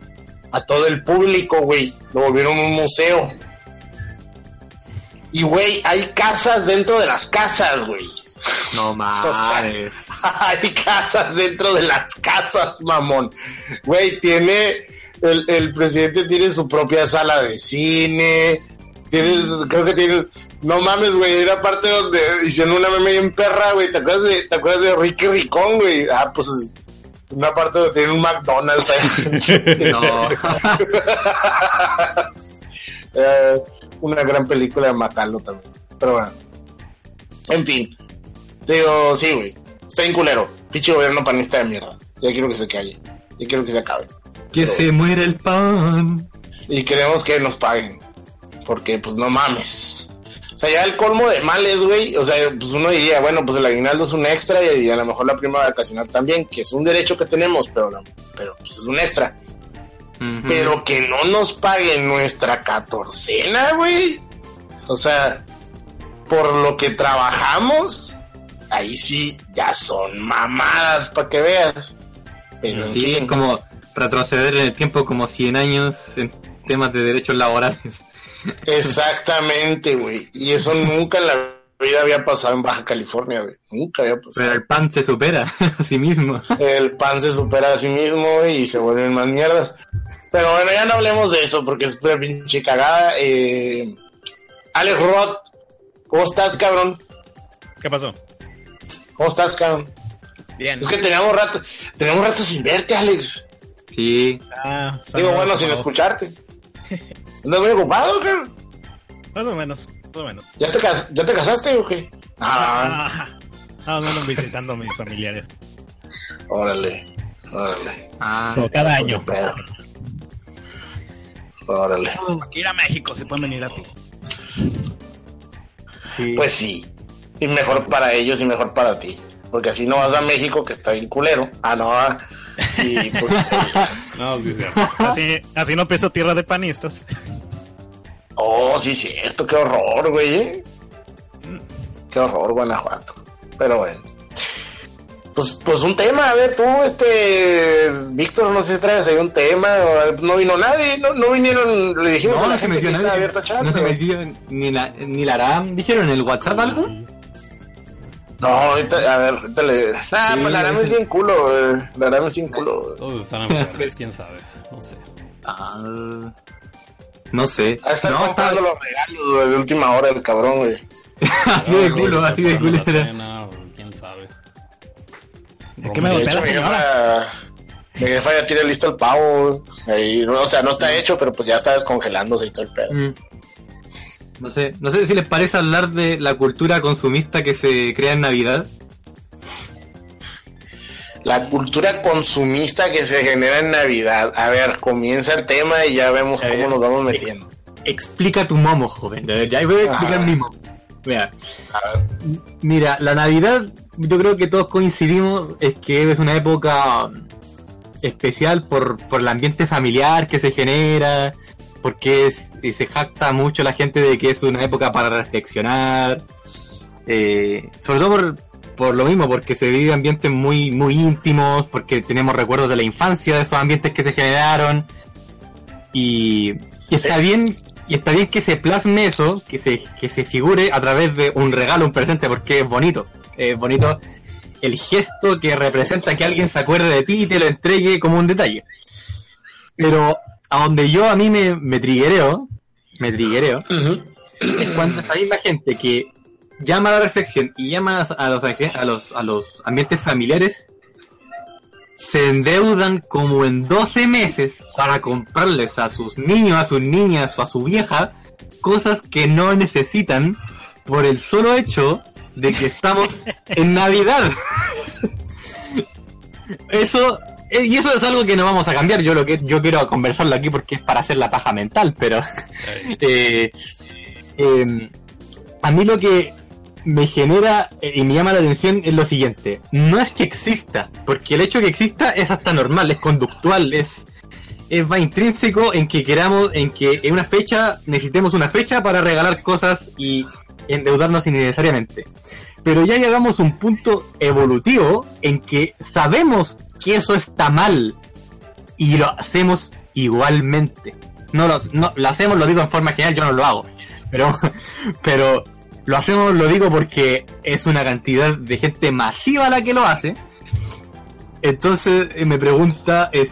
a todo el público, güey. Lo volvieron un museo. Y, güey, hay casas dentro de las casas, güey. No [LAUGHS] mames. [LAUGHS] Hay casas dentro de las casas, mamón. Güey, tiene. El, el presidente tiene su propia sala de cine. Tiene, creo que tiene. No mames, güey. Era parte donde hicieron una meme en perra, güey. ¿Te acuerdas de, te acuerdas de Ricky Ricón, güey? Ah, pues una parte donde tiene un McDonald's ahí. [LAUGHS] No. Eh, una gran película de Macalo también. Pero bueno. En fin. Digo, sí, güey. Está en culero. Pinche gobierno panista de mierda. Ya quiero que se calle. Ya quiero que se acabe. que se muere el pan. Y queremos que nos paguen. Porque, pues, no mames. O sea, ya el colmo de males, güey. O sea, pues uno diría, bueno, pues el aguinaldo es un extra y a lo mejor la prima vacacional también, que es un derecho que tenemos, pero, pero pues es un extra. Pero que no nos paguen nuestra catorcena, güey. O sea, por lo que trabajamos, ahí sí ya son mamadas para que veas. Pero Sí, es como retroceder en el tiempo como 100 años en temas de derechos laborales. exactamente, güey. Y eso nunca en la vida había pasado en Baja California, güey. Nunca había Pero pasado. el pan se supera [LAUGHS] a sí mismo. El pan se supera a sí mismo y se vuelven más mierdas. Pero bueno, ya no hablemos de eso porque es pura pinche cagada. Eh, Alex Roth, ¿cómo estás, cabrón? ¿Qué pasó? ¿Cómo estás, cabrón? Bien. Es que teníamos rato, teníamos rato sin verte, Alex. Sí. Ah, Digo, bueno, sin escucharte. [LAUGHS] ¿Andas muy ocupado, cabrón? Más o menos, más o menos. ¿Ya te, cas- ¿Ya te casaste o qué? Ah, Ah, ah, no, no, visitando a mis familiares. órale, órale. Ah, Como cada Pues, año. pedo. Órale. Aquí ir a México, se pueden venir a ti. sí. Pues sí. Y mejor para ellos y mejor para ti. Porque así no vas a México, que está bien culero. Ah, no. Y pues. [LAUGHS] No, sí, es cierto. Así, así no piso tierra de panistas. Oh, sí, cierto, qué horror, güey. ¿eh? Qué horror, Guanajuato. Pero bueno. Pues, pues un tema, a ver, tú, este. Víctor, no sé si traes ahí un tema. No vino nadie, no, no vinieron. Le dijimos no, a la no se gente que metió está abierto a chat. No se metió ni la, ni la RAM. ¿Dijeron en el WhatsApp algo? No, ahorita, a ver, ahorita le. Ah, Sí, pues la Arame es sí. bien culo, güey. La Arame es bien culo. güey. Todos están enfermos, quién sabe. No sé. Ah, No sé. A estar No, está comprando los regalos güey, de última hora el cabrón, güey. [LAUGHS] así de culo, así de culo. cena, quién sabe. Es que me De golpea hecho, la mi señora. jefa, mi jefa ya tiene listo el pavo. Ahí, o sea, no está hecho, pero pues ya está descongelándose y todo el pedo. Mm. No sé, no sé si les parece hablar de la cultura consumista que se crea en Navidad. La cultura consumista que se genera en Navidad. A ver, comienza el tema y ya vemos ver, cómo nos vamos metiendo. Explica tu momo, joven. Ya voy a explicar mi momo. Mira, mira, la Navidad, yo creo que todos coincidimos, es que es una época especial por, por el ambiente familiar que se genera, porque es, y se jacta mucho la gente de que es una época para reflexionar, eh, sobre todo por, por lo mismo, porque se vive ambientes muy, muy íntimos, porque tenemos recuerdos de la infancia de esos ambientes que se generaron, y, y está bien, y está bien que se plasme eso, que se, que se figure a través de un regalo, un presente, porque es bonito, es bonito el gesto que representa que alguien se acuerde de ti y te lo entregue como un detalle. Pero a donde yo a mí me, me triguereo, me triguereo, es cuando esa misma gente que llama a la reflexión y llama a los, a los, a los ambientes familiares, se endeudan como en 12 meses para comprarles a sus niños, a sus niñas o a su vieja cosas que no necesitan por el solo hecho de que estamos en Navidad. [LAUGHS] Eso y eso es algo que no vamos a cambiar. Yo lo que yo quiero conversarlo aquí porque es para hacer la paja mental, pero [LAUGHS] eh, eh, a mí lo que me genera eh, y me llama la atención es lo siguiente. No es que exista, porque el hecho de que exista es hasta normal, es conductual, es, es va intrínseco en que queramos, en que en una fecha necesitemos una fecha para regalar cosas y endeudarnos innecesariamente. Pero ya llegamos a un punto evolutivo en que sabemos que eso está mal y lo hacemos igualmente. No lo, no, lo hacemos, lo digo en forma general, yo no lo hago. Pero, [LAUGHS] pero lo hacemos, lo digo porque es una cantidad de gente masiva la que lo hace. Entonces eh, me pregunta es,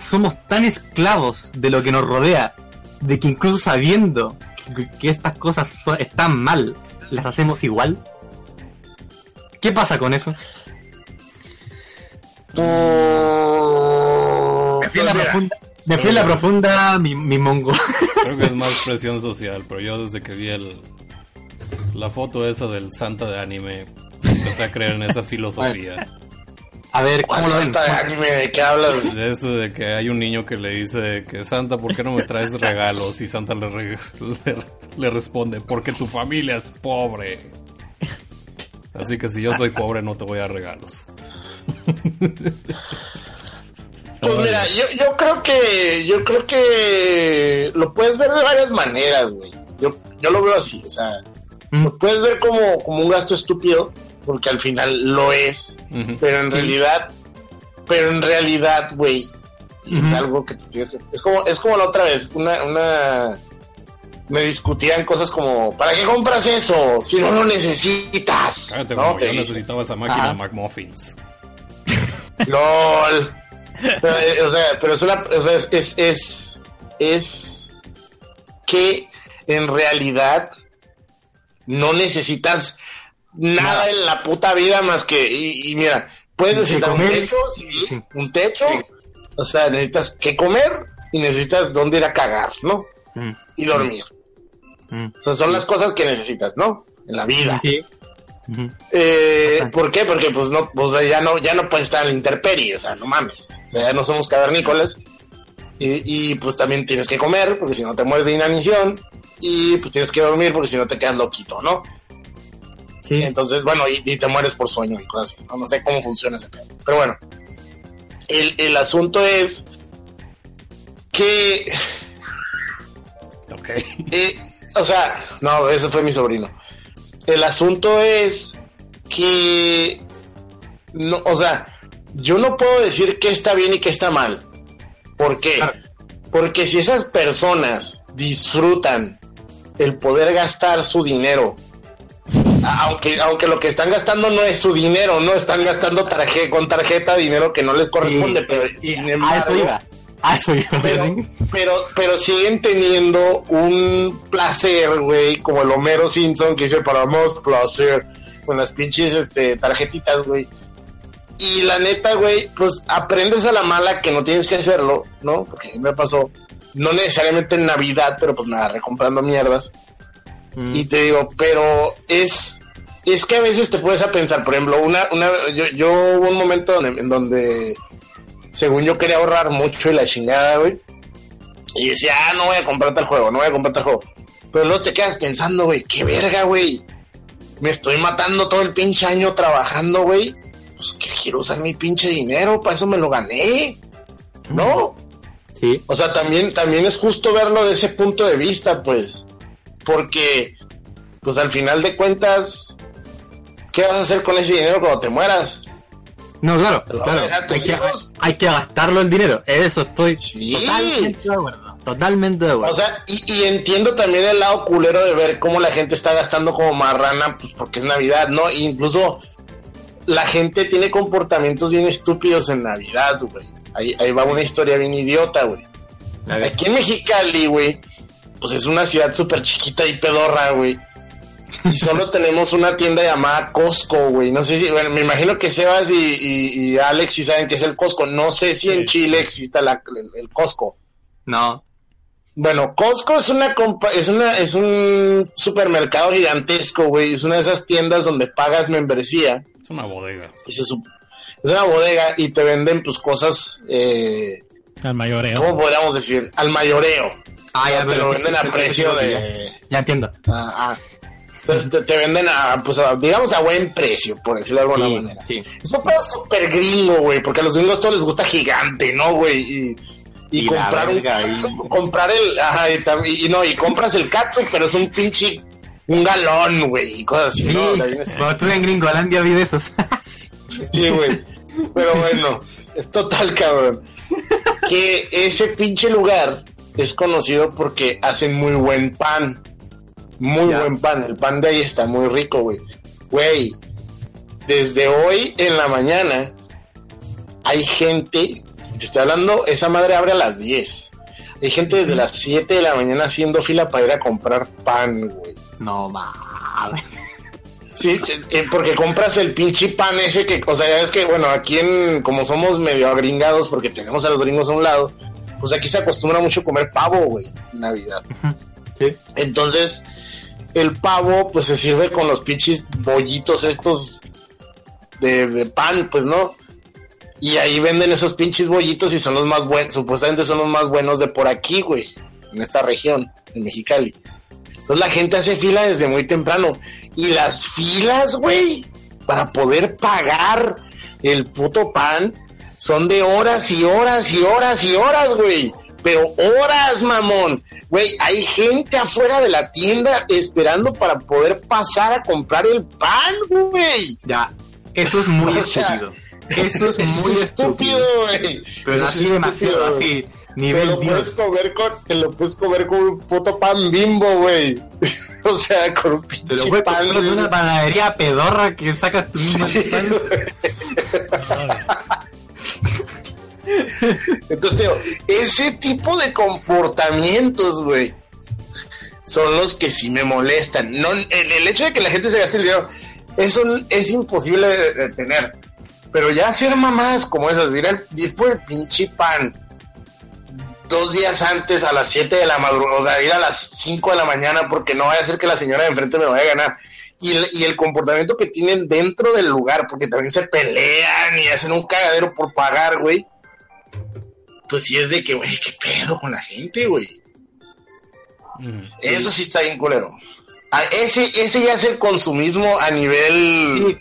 ¿somos tan esclavos de lo que nos rodea, de que incluso sabiendo que, estas cosas son- están mal, las hacemos igual? ¿Qué pasa con eso? Tú... Me fui en la profunda, me fui en la profunda mi, mi mongo. Creo que es más [LAUGHS] presión social, pero yo desde que vi el, la foto esa del Santa de anime, empecé a creer en esa [LAUGHS] filosofía. A ver, ¿cómo ¿Cuál lo ven? de anime? ¿De qué hablas? De eso de que hay un niño que le dice que Santa, ¿por qué no me traes regalos? Y Santa le, re- le, le responde, porque tu familia es pobre. Así que si yo soy pobre no te voy a dar regalos. Pues mira, yo, yo creo que yo creo que lo puedes ver de varias maneras, güey. Yo, yo lo veo así, o sea, Mm. lo puedes ver como, como un gasto estúpido, porque al final lo es, pero en Sí. realidad, pero en realidad, güey, es algo que te tienes que, es como, es como la otra vez, una, una, me discutían cosas como, ¿para qué compras eso? Si no lo necesitas. Cállate, ¿no? como yo necesitaba esa máquina Ajá. McMuffins. LOL. Pero, eh, o sea, pero es una, o sea, es, es, es, es que en realidad no necesitas nada en la puta vida más que, y, y mira, puedes De necesitar un techo, sí, un techo, o sea, necesitas que comer y necesitas dónde ir a cagar, ¿no? Mm, Y dormir. mm. O sea, son las cosas que necesitas, ¿no? En la vida. Sí. Eh. ¿Por qué? Porque pues no, pues ya no, ya no puedes estar en la intemperie, o sea, no mames. O sea, ya no somos cavernícolas. Y, y, pues también tienes que comer, porque si no te mueres de inanición. Y pues tienes que dormir, porque si no te quedas loquito, ¿no? Sí. Entonces, bueno, y, y te mueres por sueño y cosas así. No, No sé cómo funciona ese pedo. Pero bueno, el, el asunto es que Ok. Eh, o sea, no, ese fue mi sobrino. El asunto es que, no, o sea, yo no puedo decir qué está bien y qué está mal. ¿Por qué? Claro. Porque si esas personas disfrutan el poder gastar su dinero, aunque, aunque lo que están gastando no es su dinero, no están gastando tarje- con tarjeta dinero que no les corresponde, Sí, pero y sin a embargo, eso iba. Ah, [LAUGHS] pero, pero, pero siguen teniendo un placer, güey, como el Homero Simpson que dice para más placer con las pinches este, tarjetitas, güey. Y la neta, güey, pues aprendes a la mala que no tienes que hacerlo, ¿no? Porque me pasó, no necesariamente en Navidad, pero pues me agarré comprando mierdas. Mm. Y te digo, pero es, es que a veces te puedes a pensar, por ejemplo, una, una, yo, yo hubo un momento en donde, según yo quería ahorrar mucho y la chingada, güey. Y decía, ah, no voy a comprar tal juego, no voy a comprar tal juego. Pero luego te quedas pensando, güey, qué verga, güey. Me estoy matando todo el pinche año trabajando, güey. Pues que quiero usar mi pinche dinero, para eso me lo gané. ¿No? Sí. O sea, también, también es justo verlo de ese punto de vista, pues. Porque, pues al final de cuentas, ¿qué vas a hacer con ese dinero cuando te mueras? No, claro, ¿Te lo vas a claro. Hay que, hijos? hay que gastarlo el dinero. Eso estoy Sí. totalmente de acuerdo. Totalmente de acuerdo. O sea, y, y entiendo también el lado culero de ver cómo la gente está gastando como marrana, pues porque es Navidad, ¿no? E incluso la gente tiene comportamientos bien estúpidos en Navidad, güey. Ahí, ahí va una historia bien idiota, güey. Aquí en Mexicali, güey, pues es una ciudad súper chiquita y pedorra, güey. Y solo tenemos una tienda llamada Costco, güey. No sé si, bueno, me imagino que Sebas y, y, y Alex sí saben qué es el Costco. No sé si en Chile exista la- el, el Costco. No. Bueno, Costco es una compa- es una es un supermercado gigantesco, güey. Es una de esas tiendas donde pagas membresía. Es una bodega. Y se sup- es una bodega y te venden pues cosas, eh, Al mayoreo. ¿cómo podríamos decir? Al mayoreo. Ah, [LAUGHS] ya, te pero lo sí, venden sí, a precio de... Ya entiendo. ah, ah. Entonces te, te venden a, pues a- digamos a buen precio, por decirlo de alguna Sí, manera. sí. Es un pedo súper gringo, güey, porque a los gringos todos les gusta gigante, ¿no, güey? Y, y, Y la comprar un catsup, comprar el, ajá, y, y- y no, y compras el catsup, pero es un pinche, un galón, güey, y cosas así, Sí, ¿no? O sea, bien cuando estuve en Gringolandia vi de esos. Sí, güey. Pero bueno, es total, cabrón. Que ese pinche lugar es conocido porque hacen muy buen pan. Muy Ya. buen pan. El pan de ahí está muy rico, güey. Güey, desde hoy en la mañana hay gente, te estoy hablando, esa madre abre a las 10. Hay gente desde las 7 de la mañana haciendo fila para ir a comprar pan, güey. No mames. Sí, porque compras el pinche pan ese que, o sea, ya es que, bueno, aquí en, como somos medio agringados, porque tenemos a los gringos a un lado, pues aquí se acostumbra mucho comer pavo, güey, en Navidad. Sí. Entonces, el pavo, pues se sirve con los pinches bollitos estos de, pan, pues, ¿no? Y ahí venden esos pinches bollitos y son los más buenos, supuestamente son los más buenos de por aquí, güey, en esta región, en Mexicali. Entonces la gente hace fila desde muy temprano. Y las filas, güey, para poder pagar el puto pan, son de horas y horas y horas y horas, güey. Pero horas, mamón. Güey, hay gente afuera de la tienda esperando para poder pasar a comprar el pan, güey. Ya. Eso es muy [LAUGHS] O sea, estúpido. Eso [LAUGHS] es muy estúpido, estúpido. güey. Pero Es así estúpido, demasiado, así. Te Nivel lo, puedes Dios. comer con, te lo puedes comer con un puto pan bimbo, güey. [LAUGHS] o sea, con un pinche Te lo puedes pan. comprar de una panadería pedorra que sacas tu misma pan. Entonces, digo, ese tipo de comportamientos, güey, son los que sí me molestan. No, el, hecho de que la gente se gaste el dinero, eso es imposible de, de tener. Pero ya hacer mamás como esas, ir, al- ir por el pinche pan dos días antes a las 7 de la madrugada, o sea, ir a las 5 de la mañana porque no vaya a ser que la señora de enfrente me vaya a ganar. Y el comportamiento que tienen dentro del lugar, porque también se pelean y hacen un cagadero por pagar, güey pues sí es de que, güey, qué pedo con la gente, güey. Mm. Eso sí está bien culero. Ah, ese, ese ya es el consumismo a nivel Sí,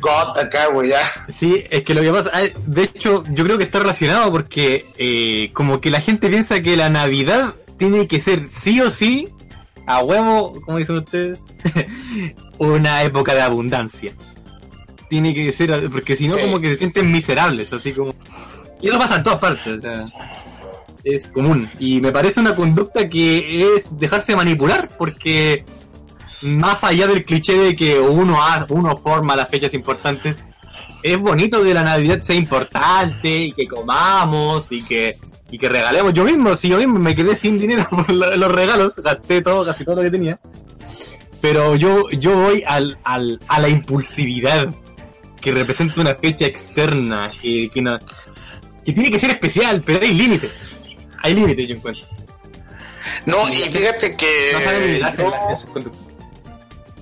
God acá, güey, ya. sí, es que lo que pasa, ah, de hecho, yo creo que está relacionado porque eh, como que la gente piensa que la Navidad tiene que ser sí o sí, a huevo, como dicen ustedes, [LAUGHS] una época de abundancia. Tiene que ser, porque si no, Sí. como que se sienten miserables, así como... Y eso pasa en todas partes, o sea, es común. Y me parece una conducta que es dejarse manipular, porque más allá del cliché de que uno, ha- uno forma las fechas importantes, es bonito que la Navidad sea importante y que comamos y que, y que regalemos. Yo mismo, si yo mismo me quedé sin dinero [LAUGHS] por los regalos, gasté todo, casi todo lo que tenía. Pero yo, yo voy al, al, a la impulsividad que representa una fecha externa que, que, no- que tiene que ser especial, pero hay límites. Hay límites, yo encuentro. No, y fíjate que No saben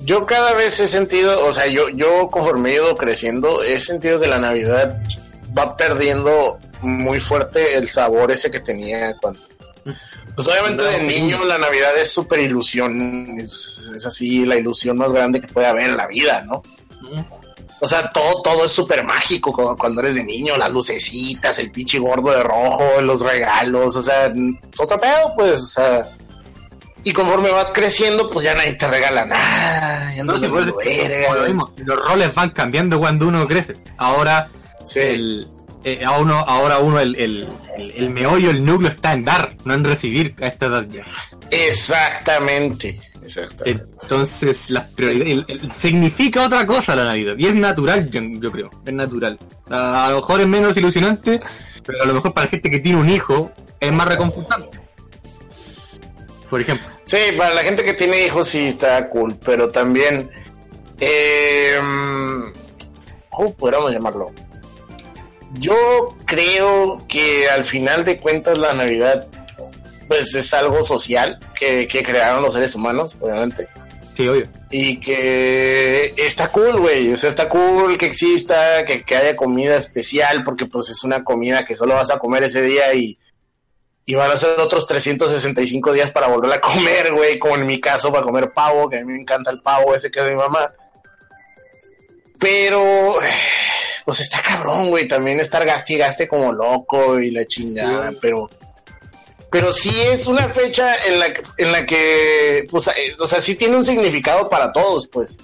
yo, cada vez he sentido, o sea, yo, yo conforme he ido creciendo, he sentido que la Navidad va perdiendo muy fuerte el sabor ese que tenía cuando... Pues obviamente de niño la Navidad es súper ilusión, es, es así la ilusión más grande que puede haber en la vida, ¿no? O sea, todo, todo es súper mágico cu- cuando eres de niño, las lucecitas, el pinche gordo de rojo, los regalos, o sea, otro pedo, pues, o sea. Y conforme vas creciendo, pues ya nadie te regala nada, ya no, No, lo mismo, los roles van cambiando cuando uno crece. Ahora, Sí. el, eh, a uno, ahora uno, el, el, el, el meollo, el núcleo está en dar, no en recibir a esta edad ya. Exactamente, Entonces, las prioridades, significa otra cosa la Navidad. Y es natural, yo, yo creo, es natural. A, a lo mejor es menos ilusionante, pero a lo mejor para la gente que tiene un hijo es más reconfortante. Por ejemplo. Sí, para la gente que tiene hijos sí está cool, pero también, eh, ¿cómo podríamos llamarlo? Yo creo que al final de cuentas la Navidad, pues es algo social que, que crearon los seres humanos, obviamente. Sí, obvio. Y que está cool, güey. O sea, está cool que exista, que, que haya comida especial, porque pues es una comida que solo vas a comer ese día y, y van a ser otros 365 días para volver a comer, güey. Como en mi caso, para comer pavo, que a mí me encanta el pavo ese que es de mi mamá. Pero, pues está cabrón, güey. También estar gaste y gaste como loco y la chingada, pero pero sí es una fecha en la, que- en la que, pues, eh, o sea, sí tiene un significado para todos, pues,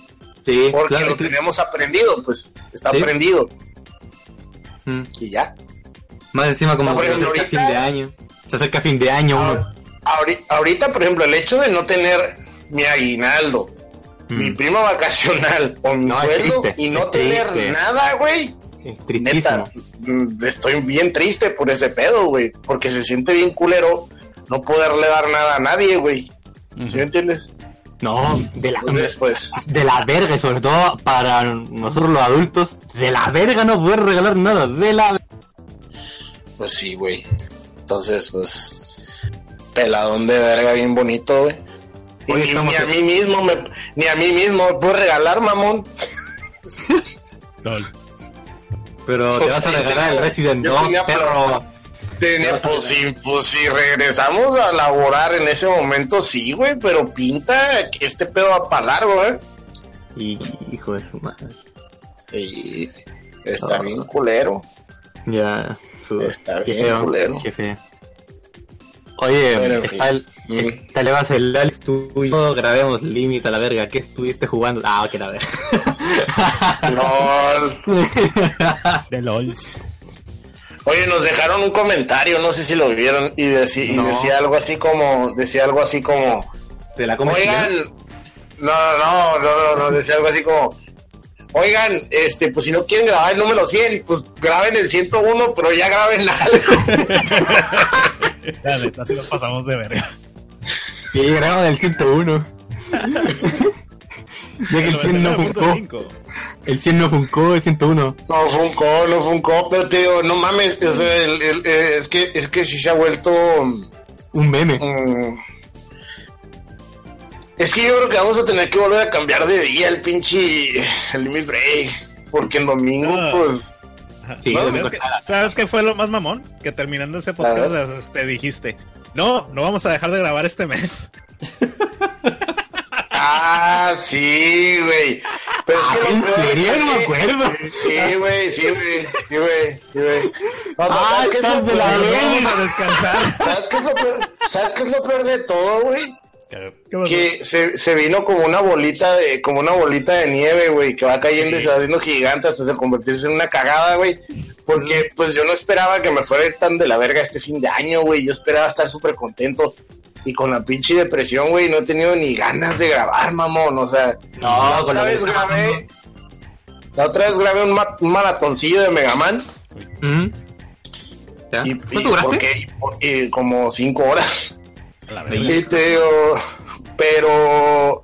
Sí, porque claro. lo tenemos aprendido, pues, está Sí. aprendido Mm. y ya. Más encima como No, por se ejemplo, acerca fin ahorita- de año. Se acerca fin de año uno. Ahor- ahori- Ahorita, por ejemplo, el hecho de no tener mi aguinaldo, Mm. mi prima vacacional o mi No, sueldo y no tener nada, güey, Es tristísimo. neta, mm, estoy bien triste por ese pedo, güey, porque se siente bien culero no poderle dar nada a nadie, güey. ¿Sí me entiendes? No, de la, Entonces, pues, de la verga, y sobre todo para nosotros los adultos, de la verga no poder regalar nada, de la Pues sí, güey. Entonces, pues. Peladón de verga bien bonito, güey. Ni, ni a mí mismo me, ni a mí mismo me puedo regalar, mamón. [LAUGHS] Pero te vas a regalar el Resident yo 2, tenía perro. Tenía- pues, si, pues si regresamos a laborar en ese momento, sí, güey, pero pinta que este pedo va para largo, ¿eh? Y hijo de su madre. Y está bien culero. Ya. su- Está qué bien feo, culero. qué feo. Oye, en está el, Mm. está le vas el Alex tú y yo grabemos límite a la verga. ¿Qué estuviste jugando? Ah, que la verga. [LAUGHS] No, De LOL. Oye, nos dejaron un comentario, no sé si lo vieron, y, decía algo así como, decía algo así como, ¿De la comedia? oigan, no, no, no, no, no, decía algo así como, oigan, este, pues si no quieren grabar el número 100, pues graben el 101, pero ya graben algo. [LAUGHS] La neta, si nos pasamos de verga. Sí, grabamos del 101. ya que el 100 no funcó. 99.5. El 100 no funcó, el 101. No funcó, no funcó, pero te digo, no mames, o sea, el- el- eh, es que, es que sí se ha vuelto, Un meme. mm, es que yo creo que vamos a tener que volver a cambiar de día el pinche, el limit break, porque en domingo, Ah. pues. [LAUGHS] Sí, No, domingo ¿sabes, qué, está la- ¿Sabes qué fue lo más mamón? Que terminando ese podcast te dijiste, no, no vamos a dejar de grabar este mes. [LAUGHS] Ah, sí, güey. Pero es que Ah, lo ¿en peor es serio? que- No me acuerdo. Sí, güey, sí, güey, sí, güey, sí, güey. No, no, Ah, ¿sabes qué es lo de la. ¿Sabes qué es lo peor? ¿Sabes qué es lo peor de todo, güey? Que se, se vino como una bolita de, como una bolita de nieve, güey, que va cayendo y se va haciendo gigante hasta se convertirse en una cagada, güey. Porque, pues, yo no esperaba que me fuera a ir tan de la verga este fin de año, güey. Yo esperaba estar súper contento. Y con la pinche depresión, güey, no he tenido ni ganas de grabar, mamón. O sea, No, la con otra la vez depresión. grabé. La otra vez grabé un, ma- un maratoncillo de Mega Man. Y, ¿Cuánto y duraste? porque- y como cinco horas. La. Y te digo, pero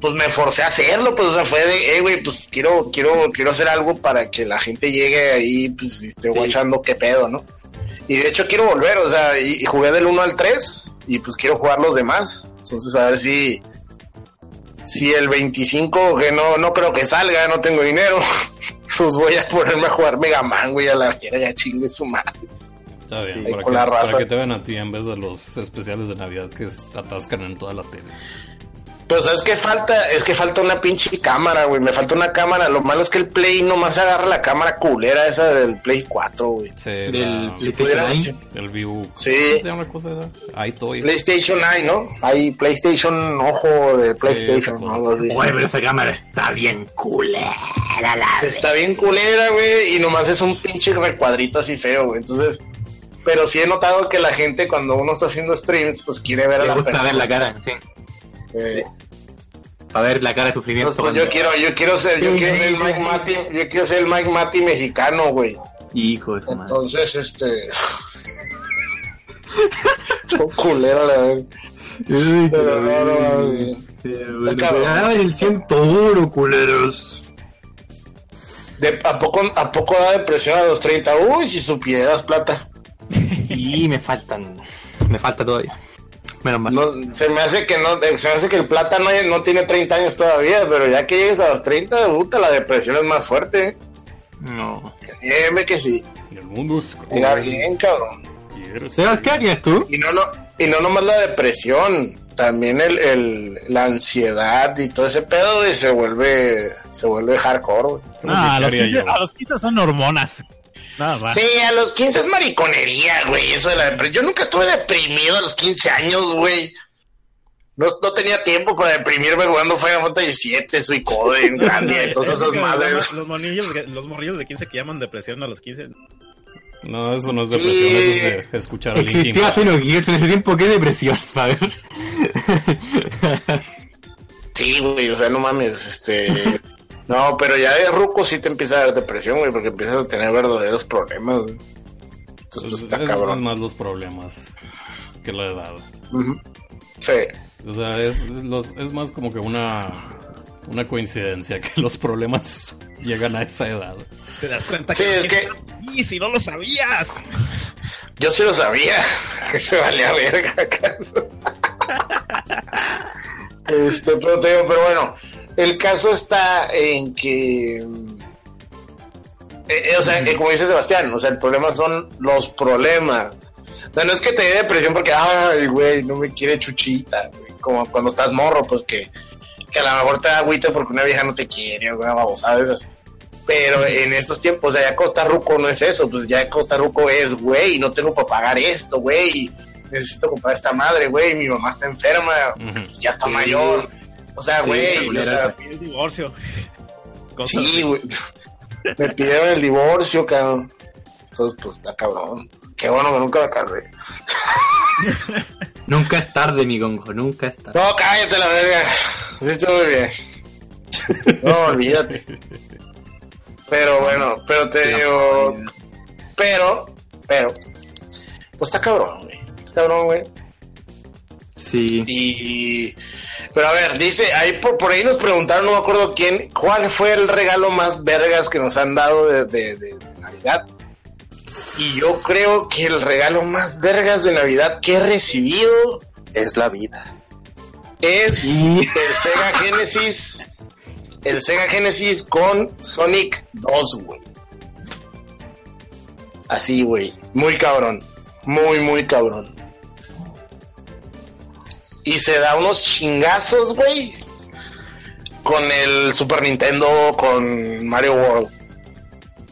pues me forcé a hacerlo, pues o sea, fue de, eh, güey, pues quiero, quiero, quiero hacer algo para que la gente llegue ahí, pues y esté Sí. guachando qué pedo, ¿no? Y de hecho quiero volver, o sea, y, y jugué del 1 al 3 y pues quiero jugar los demás. Entonces a ver si si el 25, que no, no creo que salga, no tengo dinero, [LAUGHS] pues voy a ponerme a jugar Mega Man, güey, a la verga, chingue su madre. Está bien, Sí, para, con que, la raza. para que te vean a ti en vez de los especiales de Navidad que atascan en toda la tele. Pero sabes que falta, es que falta una pinche cámara, güey. Me falta una cámara. Lo malo es que el Play nomás agarra la cámara culera esa del Play 4, güey. Sí, Del 9. el View. Sí. ¿Cómo se llama la cosa esa? iToy. PlayStation 9, ¿no? Hay PlayStation ojo de PlayStation. así. Oye, pero esa cámara está bien culera, la Está bien culera, güey. Y nomás es un pinche recuadrito así feo, güey. Entonces, pero sí he notado que la gente cuando uno está haciendo streams, pues quiere ver a Me la gusta persona. ver la cara, sí. Eh, Para ver la cara de sufrimiento. entonces, pues, yo quiero, yo quiero ser, yo quiero ser el Mike Mati, yo quiero ser el Mike Mati mexicano, güey. Hijo de su madre. Entonces, este. [LAUGHS] Son culera la verdad. Pero no, no, no, Sí, bueno, cabrón. ah, el 101, culeros. De, ¿a, poco, ¿A poco da depresión a los 30? Uy, si supieras, plata. [LAUGHS] Y me faltan. Me falta todavía. Menos mal. No, se me hace que no, se me hace que el plata no, no tiene 30 años todavía, pero ya que llegues a los 30, puta, la depresión es más fuerte. No. Dime que sí. Y el mundo es Mira bien, cabrón. y Sebas, ¿qué tú? Y no, no, y no nomás la depresión, también el, el, la ansiedad y todo ese pedo de se vuelve, se vuelve hardcore, güey. No, a los, Haría 15, yo. a los 15 son hormonas. Sí, a los 15 es mariconería, güey, eso de la depresión. Yo nunca estuve deprimido a los 15 años, güey. No, no tenía tiempo para deprimirme jugando Final Fantasy VII, soy Coden, grande, todas Es esas madres. Los, los monillos, de- los morrillos de 15 que llaman depresión a los 15. No, eso no es Sí. depresión, eso es de escuchar a Linkin Existía Park. Xenogears en ese tiempo, qué depresión. [LAUGHS] A ver. Sí, güey, o sea, no mames, este... No, pero ya de ruco sí te empieza a dar depresión, güey, porque empiezas a tener verdaderos problemas, güey. Entonces, pues Pues, está es cabrón. más los problemas que la edad. Sí. O sea, es, es los, es más como que una, una coincidencia que los problemas [LAUGHS] llegan a esa edad. Te das cuenta Sí, es que- Y si no lo sabías. Yo sí lo sabía. [LAUGHS] Me valía verga acaso. [LAUGHS] este, pero te digo, pero bueno, el caso está en que. eh, eh, o sea, que como dice Sebastián, o sea, el problema son los problemas. O sea, no es que te dé depresión porque, ay, güey, no me quiere chuchita, güey. Como cuando estás morro, pues que, que a lo mejor te da agüita porque una vieja no te quiere, alguna babosada esas. Pero en estos tiempos, o sea, ya Costa Ruco no es eso, pues ya Costa Ruco es, güey, no tengo para pagar esto, güey, necesito comprar esta madre, güey, mi mamá está enferma, ya está Sí. mayor. O sea, Sí, güey, o culera sea, el divorcio. Cosas sí, güey. Me pidieron el divorcio, cabrón. Entonces, pues está cabrón. Qué bueno que nunca me casé. [LAUGHS] Nunca es tarde, mi gongo, nunca es tarde. No, cállate la verga. Sí, estuvo bien. No, olvídate. Pero bueno, pero te digo, pero, pero, pues está cabrón, güey. Está cabrón, güey. Sí. Y, pero a ver, dice, ahí por, por ahí nos preguntaron, no me acuerdo quién, ¿cuál fue el regalo más vergas que nos han dado de, de- de- de Navidad? Y yo creo que el regalo más vergas de Navidad que he recibido Es la vida. es el Sega Genesis, el Sega Genesis con Sonic 2, güey. Así, güey, muy cabrón, muy, muy cabrón. Y se da unos chingazos, güey, con el Super Nintendo, con Mario World.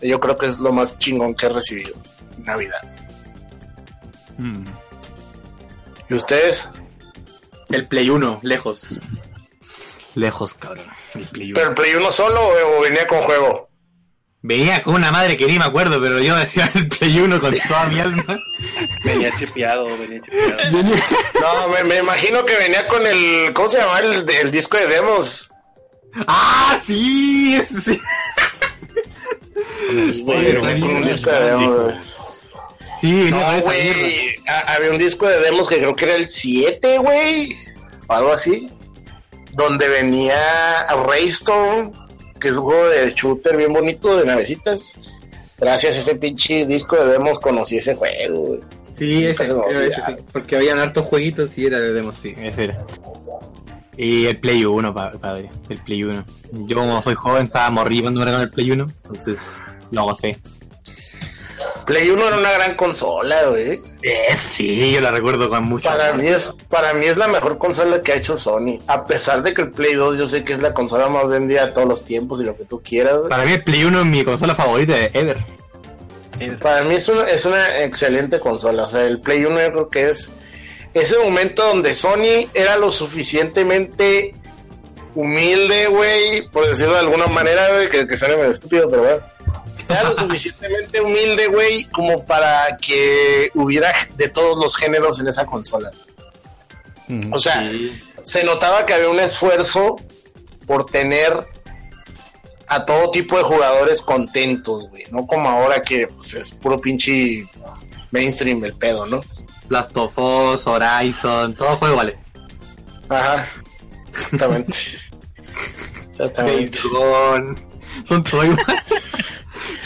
Yo creo que es lo más chingón que he recibido en Navidad. Mm. ¿Y ustedes? El Play 1, lejos. Lejos, cabrón. El Play 1. ¿Pero el Play 1 solo o venía con juego? Venía con una madre que ni me acuerdo, pero yo decía el Play 1 con toda mi alma. Venía chipeado, venía chipeado. No, me, me imagino que venía con el. ¿Cómo se llama el, el disco de demos? ¡Ah, sí! sí. Venía con un disco de demos, güey. Sí, No, güey. Había un disco de demos que creo que era el 7, güey. O algo así. Donde venía Raystone, que es un juego de shooter bien bonito de navecitas. Gracias a ese pinche disco de demos conocí ese juego, güey. Sí, ese, ese, sí, porque habían hartos jueguitos y era de demos, sí, ese era. Y el Play 1, pa- padre, el Play 1. Yo como soy joven estaba morrido cuando me regalaron el Play 1, entonces lo gocé. Play 1 era una gran consola, güey. Eh, sí, yo la recuerdo con mucho Para mí, es, para mí es la mejor consola que ha hecho Sony. A pesar de que el Play 2 yo sé que es la consola más vendida de todos los tiempos y lo que tú quieras. güey. Para mí el Play 1 es mi consola favorita de Ever. Para mí es una, es una excelente consola. O sea, el Play 1 yo creo que es ese momento donde Sony era lo suficientemente humilde, güey, por decirlo de alguna manera, güey, que, que suene medio estúpido, pero bueno. Era lo suficientemente humilde, güey, como para que hubiera de todos los géneros en esa consola. Ujú. O sea, se notaba que había un esfuerzo por tener a todo tipo de jugadores contentos, güey. No como ahora que pues, es puro pinche mainstream el pedo, ¿no? Last of Us, Horizon, todo juego vale. Ajá. Exactamente. [LAUGHS] Exactamente. Son todo igual.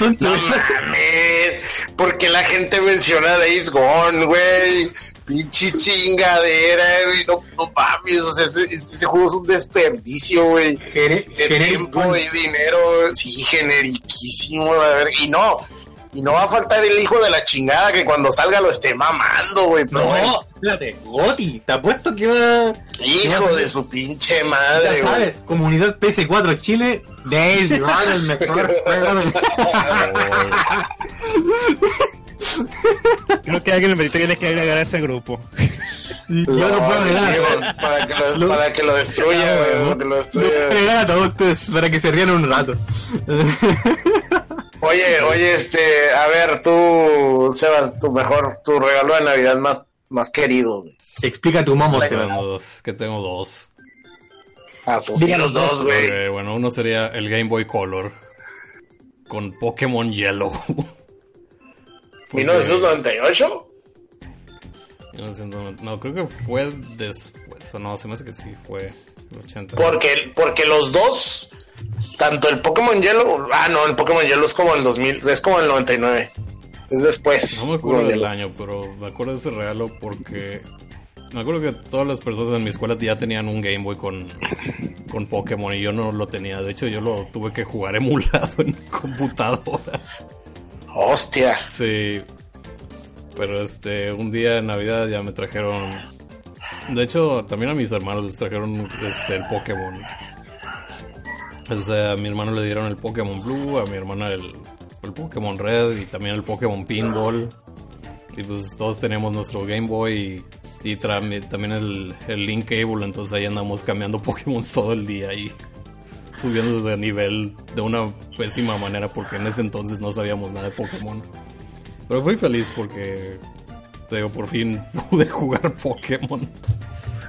Son No mames. porque la gente menciona Days Gone, güey? Pinche chingadera, güey. No, no mames. O sea, ese, ese juego es un desperdicio, güey. De tiempo y dinero, sí, generiquísimo, a ver, y no, y no va a faltar el hijo de la chingada que cuando salga lo esté mamando, güey, No, espérate, Goti, te apuesto que va. hijo de su pinche madre, Ya güey. sabes, comunidad PS4 Chile, Days Gone, el mejor [LAUGHS] juego del- Creo que alguien me tiene que agregar a ese grupo. Yo no puedo agregar. para que lo, para que lo destruya, güey, para que lo destruya. puedo agregar a todos ustedes para que se rían un rato. [LAUGHS] Oye, oye, este, a ver, tú, Sebas, tu mejor, tu regalo de Navidad más, más querido. Explica tu momo, Like- Seba. Tengo dos, que tengo dos. Ah, pues Diga los dos, güey. Eh, bueno, uno sería el Game Boy Color con Pokémon Yellow. Porque- [LAUGHS] 1998? 1990, No, creo que fue después. No, se me hace que sí, fue el 80. Porque, porque los dos, tanto el Pokémon Yellow, ah, no, el Pokémon Yellow es como el 2000, es como el 99. Es después. No me acuerdo del año, pero me acuerdo de ese regalo porque. Me acuerdo que todas las personas en mi escuela ya tenían un Game Boy con, con Pokémon y yo no lo tenía. De hecho, yo lo tuve que jugar emulado en computadora. Hostia. Sí. Pero este, un día en Navidad ya me trajeron. De hecho, también a mis hermanos les trajeron este, el Pokémon. O sea, a mi hermano le dieron el Pokémon Blue, a mi hermana el, el Pokémon Red y también el Pokémon Pinball. Y pues todos tenemos nuestro Game Boy y, y también el, el Link Cable. Entonces ahí andamos cambiando [LAUGHS] Pokémon todo el día y subiendo de nivel de una pésima manera porque en ese entonces no sabíamos nada de Pokémon. Pero fui feliz porque, te digo, por fin [LAUGHS] pude jugar Pokémon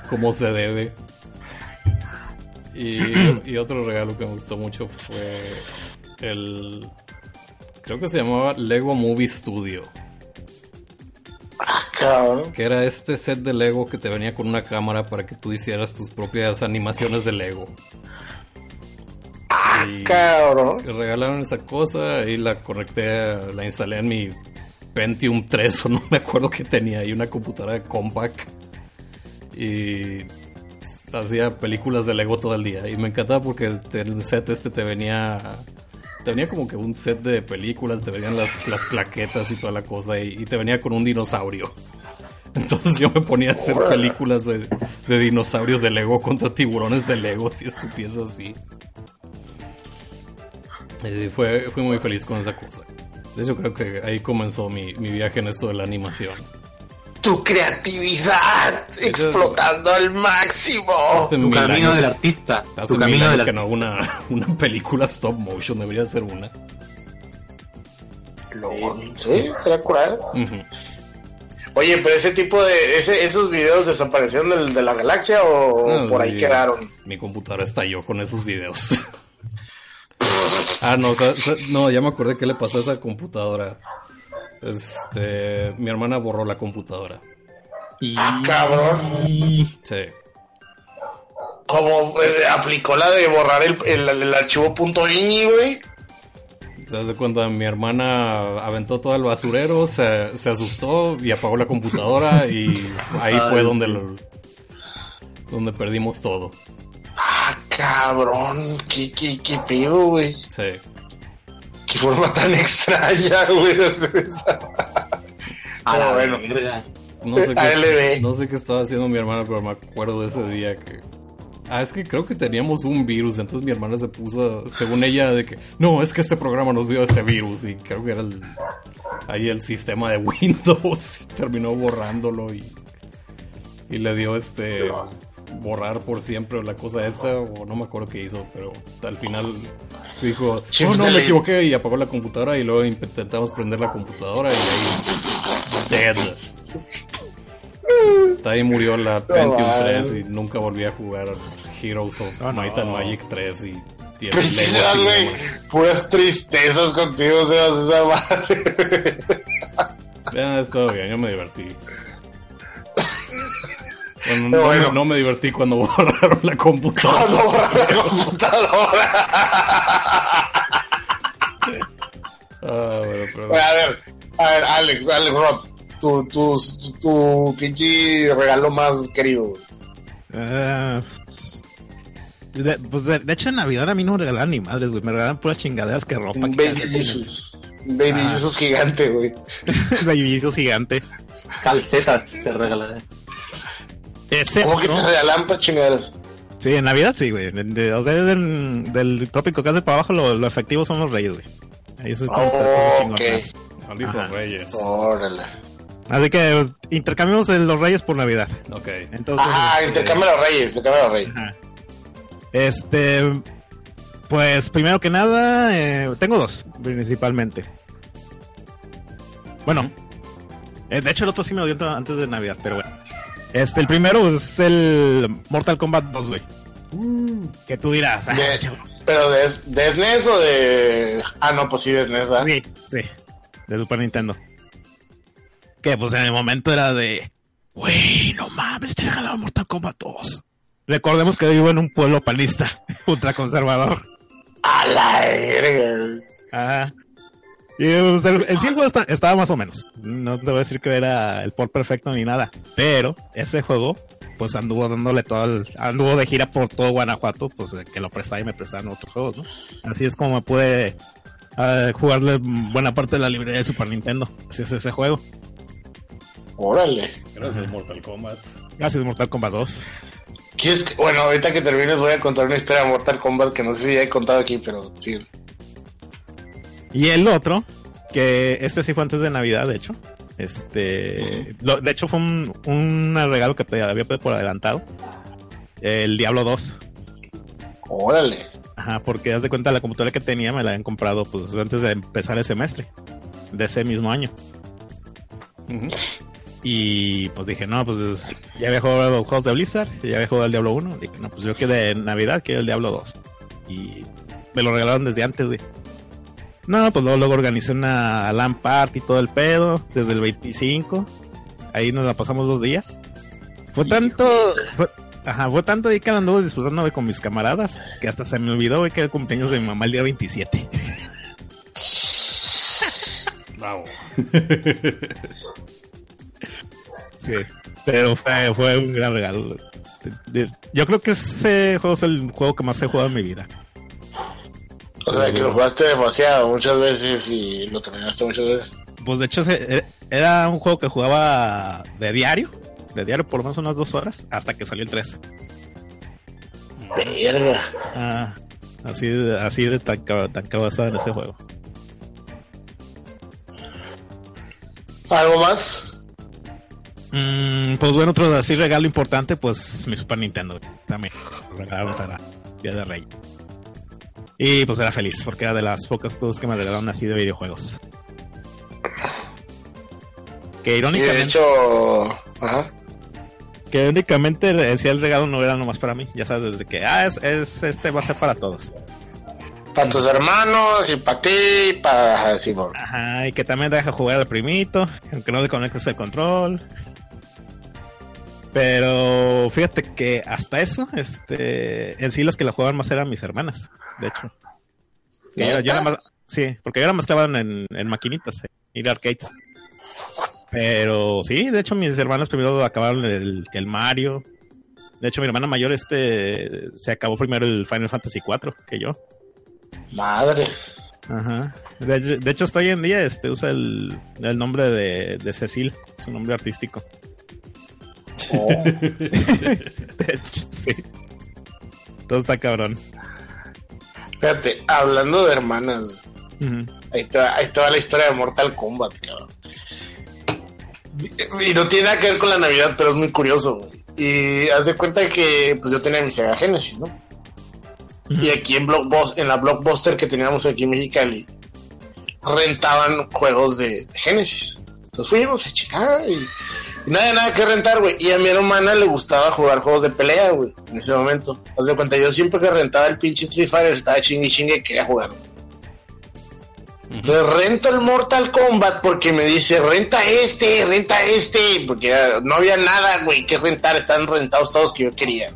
como se debe. Y, [CLEARS THROAT] y otro regalo que me gustó mucho fue el... Creo que se llamaba Lego Movie Studio. Cabrón. Que era este set de Lego que te venía con una cámara para que tú hicieras tus propias animaciones de Lego. Y- Cabrón. Me regalaron esa cosa y la conecté, la instalé en mi Pentium 3 o no me acuerdo qué tenía ahí, una computadora de compact. Y hacía películas de Lego todo el día. Y me encantaba porque el set este te venía... Te venía como que un set de películas, te venían las, las claquetas y toda la cosa, y, y te venía con un dinosaurio. [LAUGHS] Entonces yo me ponía a hacer películas de, de dinosaurios de Lego contra tiburones de Lego, y estupideces así. Y fue, fui muy feliz con esa cosa. De hecho, creo que ahí comenzó mi, mi viaje en esto de la animación. Tu creatividad explotando al máximo. Hace Tu camino años- del artista. Hace Tu camino del que no artista. hago una, una película stop motion, debería ser una. Sí, estaría curado. Oye, pero ese tipo de. Ese, ¿Esos videos desaparecieron del- de, la galaxia o No, por ahí quedaron? Mi computadora estalló con esos videos. [LAUGHS] Ah, no, o sea, no, ya me acordé qué le pasó a esa computadora. Este, mi hermana borró la computadora. Y... Ah, cabrón. Sí. Como eh, aplicó la de borrar el, el, el archivo .ini, güey. ¿Te das de cuenta? Mi hermana aventó todo al basurero, se, se asustó y apagó la computadora y ahí fue donde lo- donde perdimos todo. Ah, cabrón. ¿Qué, qué, qué pedo, güey? Sí. Qué forma tan extraña, güey, de hacer esa. A la Pero bueno. verga. No sé, qué, ALB. no sé qué estaba haciendo mi hermana, pero me acuerdo de ese día que... Ah, es que creo que teníamos un virus, entonces mi hermana se puso, según ella, de que... No, es que este programa nos dio este virus y creo que era el, ahí el sistema de [LAUGHS] Windows. Terminó borrándolo y, y le dio este... Borrar por siempre la cosa esta, o no me acuerdo qué hizo, pero al final dijo, no, no, me delete". equivoqué y apagó la computadora y luego intentamos prender la computadora y ahí... Dead. Ahí murió la Pentium mames. 3 y nunca volví a jugar Heroes of Oh, no. Might and Magic 3 y Pues, Sebas, güey. Puras tristezas contigo, Sebas, esa madre. Ya, estuvo bien, yo me divertí. Bueno, no, bueno. Me, no me divertí cuando [LAUGHS] borraron la computadora. Cuando borrar la computadora. Ah, bueno, perdón. Bueno, a ver, a ver, Alex, Alex Rob, tu, tu, tu, tu pinche regalo más querido. güey. Ah, de, pues de, de hecho en Navidad a mí no me regalaban ni madres, güey. Me regalaban puras chingaderas que ropa. Que Baby. Jesus. Baby Ah. Jesus gigante, güey. [LAUGHS] Baby Jesus gigante. Calcetas te regalaré. Ese, ¿Cómo que ¿no? te regalan pa' chingaderas? Sí, en Navidad sí, güey. De- de- o sea, del, del tópico que hace para abajo, lo, lo efectivo son los reyes, güey. Ahí eso es como Oh, chingón. ok. Malditos Ajá. reyes. Órale. Así que intercambiamos los reyes por Navidad. Ok. Entonces, Ah, intercambia los reyes, intercambia los reyes. Ajá. Este, pues primero que nada, eh, tengo dos, principalmente. Bueno, eh, de hecho el otro sí me lo dio ant- antes de Navidad, pero bueno. Este, el primero es el Mortal Kombat 2, güey. Que tú dirás, ah, De-. ¿Pero de, de SNES o de.? Ah, no, pues sí, de SNES, ¿verdad? sí, sí, de Super Nintendo. Que pues en el momento era de, güey, no mames, te regalaron Mortal Kombat 2. Recordemos que vivo en un pueblo panista, [LAUGHS] ultraconservador. A la verga. Ajá. Y pues, el, el sí, el juego está- estaba más o menos. No te voy a decir que era el por perfecto ni nada. Pero ese juego, pues anduvo dándole todo el, anduvo de gira por todo Guanajuato, pues que lo prestaba y me prestaban otros juegos, ¿no? Así es como me pude eh, jugarle buena parte de la librería de Super Nintendo. Así es ese juego. Órale. Gracias, Mortal Kombat. Gracias Mortal Kombat 2. ¿Quieres que- Bueno, ahorita que termines voy a contar una historia de Mortal Kombat que no sé si ya he contado aquí, pero sí. Y el otro, que este sí fue antes de Navidad, de hecho. Este, lo- de hecho fue un, un regalo que había pedido por adelantado. El Diablo 2. Órale. Ajá, porque haz de cuenta la computadora que tenía me la habían comprado pues antes de empezar el semestre de ese mismo año. Y pues dije, no, pues es- ya había jugado juegos de Blizzard, ya había jugado el Diablo 1. Dije, no, pues yo que de Navidad quiero el Diablo 2. Y me lo regalaron desde antes, güey. No, pues luego, luego organicé una LAN party y todo el pedo, desde el 25. Ahí nos la pasamos dos días. Fue tanto, fue, ajá, fue tanto ahí que la anduve disfrutando güey, con mis camaradas, que hasta se me olvidó, güey, que era el cumpleaños de mi mamá el día 27. [LAUGHS] Bravo. Sí, pero fue, fue un gran regalo. Yo creo que ese juego es el juego que más he jugado en mi vida. O sea, que lo jugaste demasiado, muchas veces y lo terminaste muchas veces. Pues de hecho ese- era un juego que jugaba de diario, de diario por lo menos unas dos horas, hasta que salió el 3. Verga. Ah, así, de- así de tan, tan estaba en ese juego. ¿Algo más? Mm, pues bueno, otro así regalo importante, pues mi Super Nintendo también. Regalaron para Día de Rey. Y pues era feliz, porque era de las pocas cosas que me regalaron así de videojuegos. Que Sí, de irónicamente, hecho. Ajá. que irónicamente decía el regalo no era nomás para mí. Ya sabes, desde que, ah, es, es- este va a ser para todos. Para tus hermanos y para ti, para así, por- Ajá, y que también deja jugar al primito, aunque no le conectes el control. Pero fíjate que hasta eso, este, en sí las que la jugaban más eran mis hermanas, de hecho. Yo, yo era más, sí, porque yo era más clavado en, en maquinitas, en ir a arcades. Pero sí, de hecho mis hermanas primero acabaron el, el Mario. De hecho mi hermana mayor este se acabó primero el Final Fantasy 4 que yo. Madres. Ajá. De, hecho- de hecho, hasta hoy en día este, usa el, el nombre de, de Cecil, su nombre artístico. Oh. [LAUGHS] Sí. Todo está cabrón. Fíjate, hablando de hermanas, Ujú. ahí va la historia de Mortal Kombat, cabrón. Y no tiene nada que ver con la Navidad, pero es muy curioso, güey. Y haz de cuenta que pues yo tenía mi Sega Genesis, ¿no? Y aquí en Blockbuster, en la Blockbuster que teníamos aquí en Mexicali, rentaban juegos de Genesis. Entonces fuimos a chingar y, y nada, nada que rentar, güey. Y a mi hermana le gustaba jugar juegos de pelea, güey, en ese momento. Haz de cuenta, yo siempre que rentaba el pinche Street Fighter estaba chingue y chingue y quería jugar. Entonces rento el Mortal Kombat porque me dice, renta este, renta este, porque no había nada, güey, que rentar, están rentados todos que yo quería.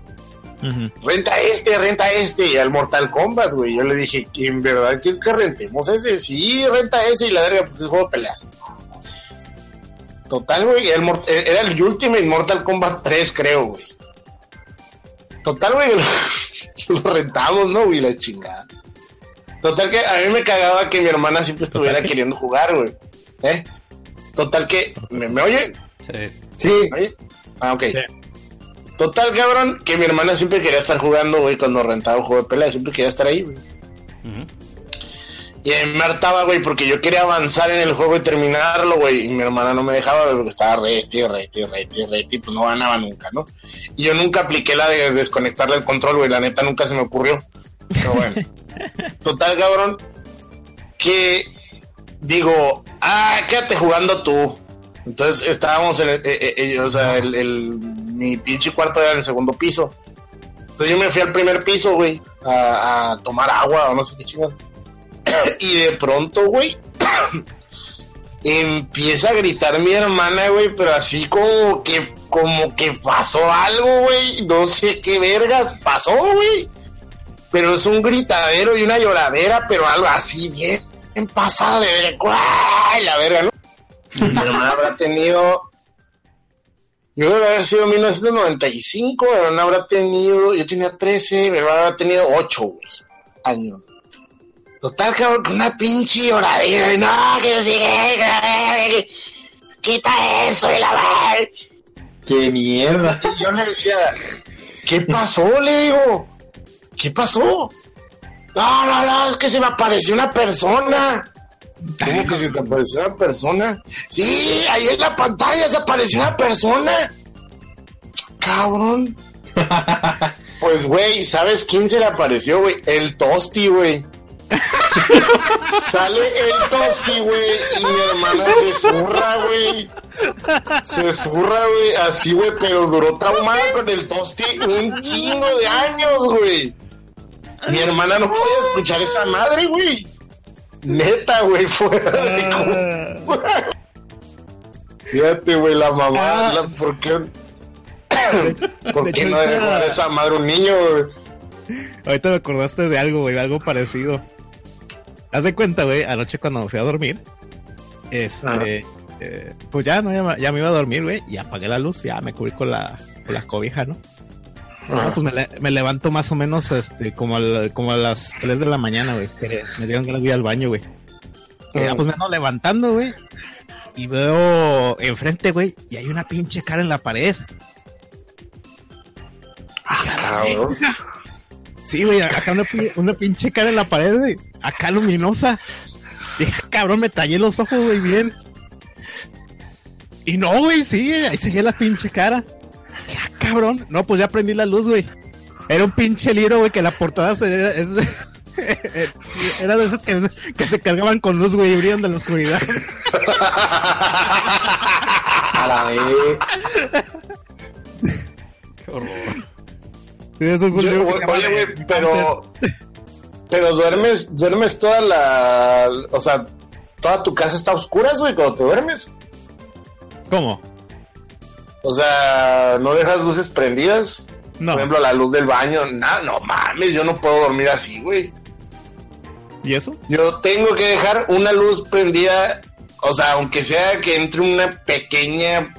Ujú. Renta este, renta este, y al Mortal Kombat, güey. Yo le dije, ¿que en verdad quieres que rentemos ese? Sí, renta ese y la verga, porque es juego de peleas. Total, güey, el mor- eh, era el Ultimate Mortal Kombat 3, creo, güey. Total, güey, [LAUGHS] lo rentamos, ¿no, güey? La chingada. Total que a mí me cagaba que mi hermana siempre estuviera queriendo jugar, güey. ¿Eh? Total que, ¿me, me oye? Sí. Sí, ¿Oye? Ah, ok. Sí. Total, cabrón, que mi hermana siempre quería estar jugando, güey, cuando rentaba un juego de pelea, siempre quería estar ahí, güey. Ujú. Y a mí me hartaba, güey, porque yo quería avanzar en el juego y terminarlo, güey, y mi hermana no me dejaba, porque estaba reti, reti, reti, reti, pues no ganaba nunca, ¿no? Y yo nunca apliqué la de desconectarle el control, güey, la neta nunca se me ocurrió. Pero bueno. [LAUGHS] Total, cabrón, que digo, ah, quédate jugando tú. Entonces estábamos en el, eh, eh, eh, o sea, el, el- mi pinche cuarto era en el segundo piso. Entonces yo me fui al primer piso, güey, a, a tomar agua o no sé qué chingados. [COUGHS] y de pronto, güey, [COUGHS] empieza a gritar mi hermana, güey, pero así como que, como que pasó algo, güey. No sé qué vergas pasó, güey. Pero es un gritadero y una lloradera, pero algo así bien, bien pasado de ver. La verga, ¿no? Mi hermana habrá tenido. Yo debe haber sido 1995, mi hermana habrá tenido. Yo tenía 13, mi hermana habrá tenido 8 güey, años. Total, cabrón, con una pinche lloradera. y No, que que- que- Quita eso y la madre. qué mierda. Y yo le decía, ¿qué pasó? Le digo, ¿qué pasó? No, no, no, es que se me apareció una persona. ¿Cómo que se te apareció una persona? Sí, ahí en la pantalla se apareció una persona. Cabrón. [LAUGHS] Pues, güey, ¿sabes quién se le apareció, güey? El Tosti, güey. Sale el Tosti, güey, y mi hermana se zurra, güey. Se zurra, güey, así, güey, pero duró traumada con el Tosti un chingo de años, güey. Mi hermana no podía escuchar esa madre, güey. Neta, güey, fuera de cu- Fíjate, güey, la mamá, Ah. la- ¿por qué? [COUGHS] ¿Por De qué no dejó esa madre un niño, güey? Ahorita me acordaste de algo, güey, algo parecido. Haz de cuenta, güey, anoche cuando me fui a dormir, este, eh, pues ya, no, ya, me- iba a dormir, güey, y apagué la luz, ya me cubrí con la, con la cobija, ¿no? Ah, pues me, le- me levanto más o menos, este, como, al- como a las 3 de la mañana, güey, que me dieron ganas de ir al baño, güey. Ya, Mm. pues me ando levantando, güey, y veo enfrente, güey, y hay una pinche cara en la pared. Cabrón. Sí, güey, acá una, pi- una pinche cara en la pared, güey. Acá luminosa. Dije, "Ah, cabrón, me tallé los ojos, güey, bien. Y no, güey, sí, ahí seguía la pinche cara. Dije, "Ah, cabrón. No, pues ya prendí la luz, güey. Era un pinche libro, güey, que la portada se, es de- [LAUGHS] era de esas que, que se cargaban con luz, güey, y brillan de la oscuridad. [LAUGHS] A la vez. Qué horror. Eso fue Yo- oye, güey, pero. Pero duermes, duermes toda la, o sea, toda tu casa está a oscuras, güey, cuando te duermes. ¿Cómo? O sea, no dejas luces prendidas. No. Por ejemplo, la luz del baño, nada, no mames, yo no puedo dormir así, güey. ¿Y eso? Yo tengo que dejar una luz prendida, o sea, aunque sea que entre una pequeña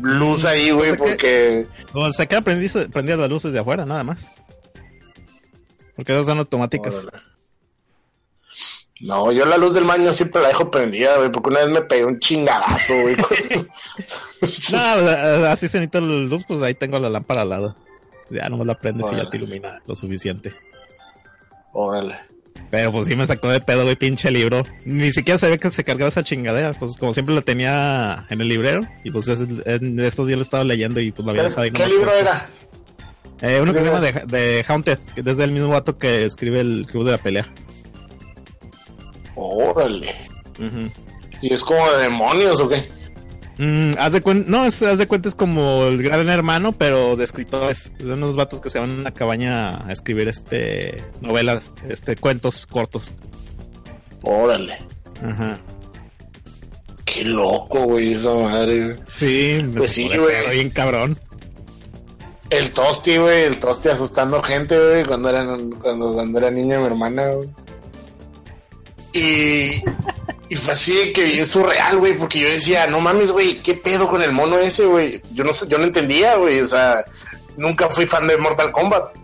luz ahí, güey, O sea que- porque O sea, que aprendí prendías las luces de afuera, nada más. Porque esas son automáticas. Órale. No, yo la luz del baño siempre la dejo prendida, güey, porque una vez me pegué un chingadazo, güey. [LAUGHS] [LAUGHS] No, sea, así se necesita la luz, pues ahí tengo la lámpara al lado. Ya nomás la prendes y ya te ilumina lo suficiente. Órale. Pero pues sí me sacó de pedo, güey, pinche libro. Ni siquiera sabía que se cargaba esa chingadera. Pues como siempre la tenía en el librero. Y pues es- en estos días lo estaba leyendo y pues lo había ¿Qué, dejado ahí. qué libro era? Eh, uno que ¿Qué se llama de, de Haunted, que es del mismo vato que escribe el Club de la Pelea. Órale. Ujú. ¿Y es como de demonios o qué? Mm, haz de cuenta, no, es, haz de cuenta es como el gran hermano, pero de escritores. De unos vatos que se van a una cabaña a escribir este novelas, este cuentos cortos. Órale. Ajá. Qué loco, güey, esa madre. Sí, Pues sí, güey. bien cabrón. El Tosti, güey, el Tosti asustando gente, güey, cuando era, cuando, cuando era niña mi hermana, güey. Y, y fue así que es surreal, güey, porque yo decía, no mames, güey, ¿qué pedo con el mono ese, güey? Yo no sé, yo no entendía, güey, o sea, nunca fui fan de Mortal Kombat.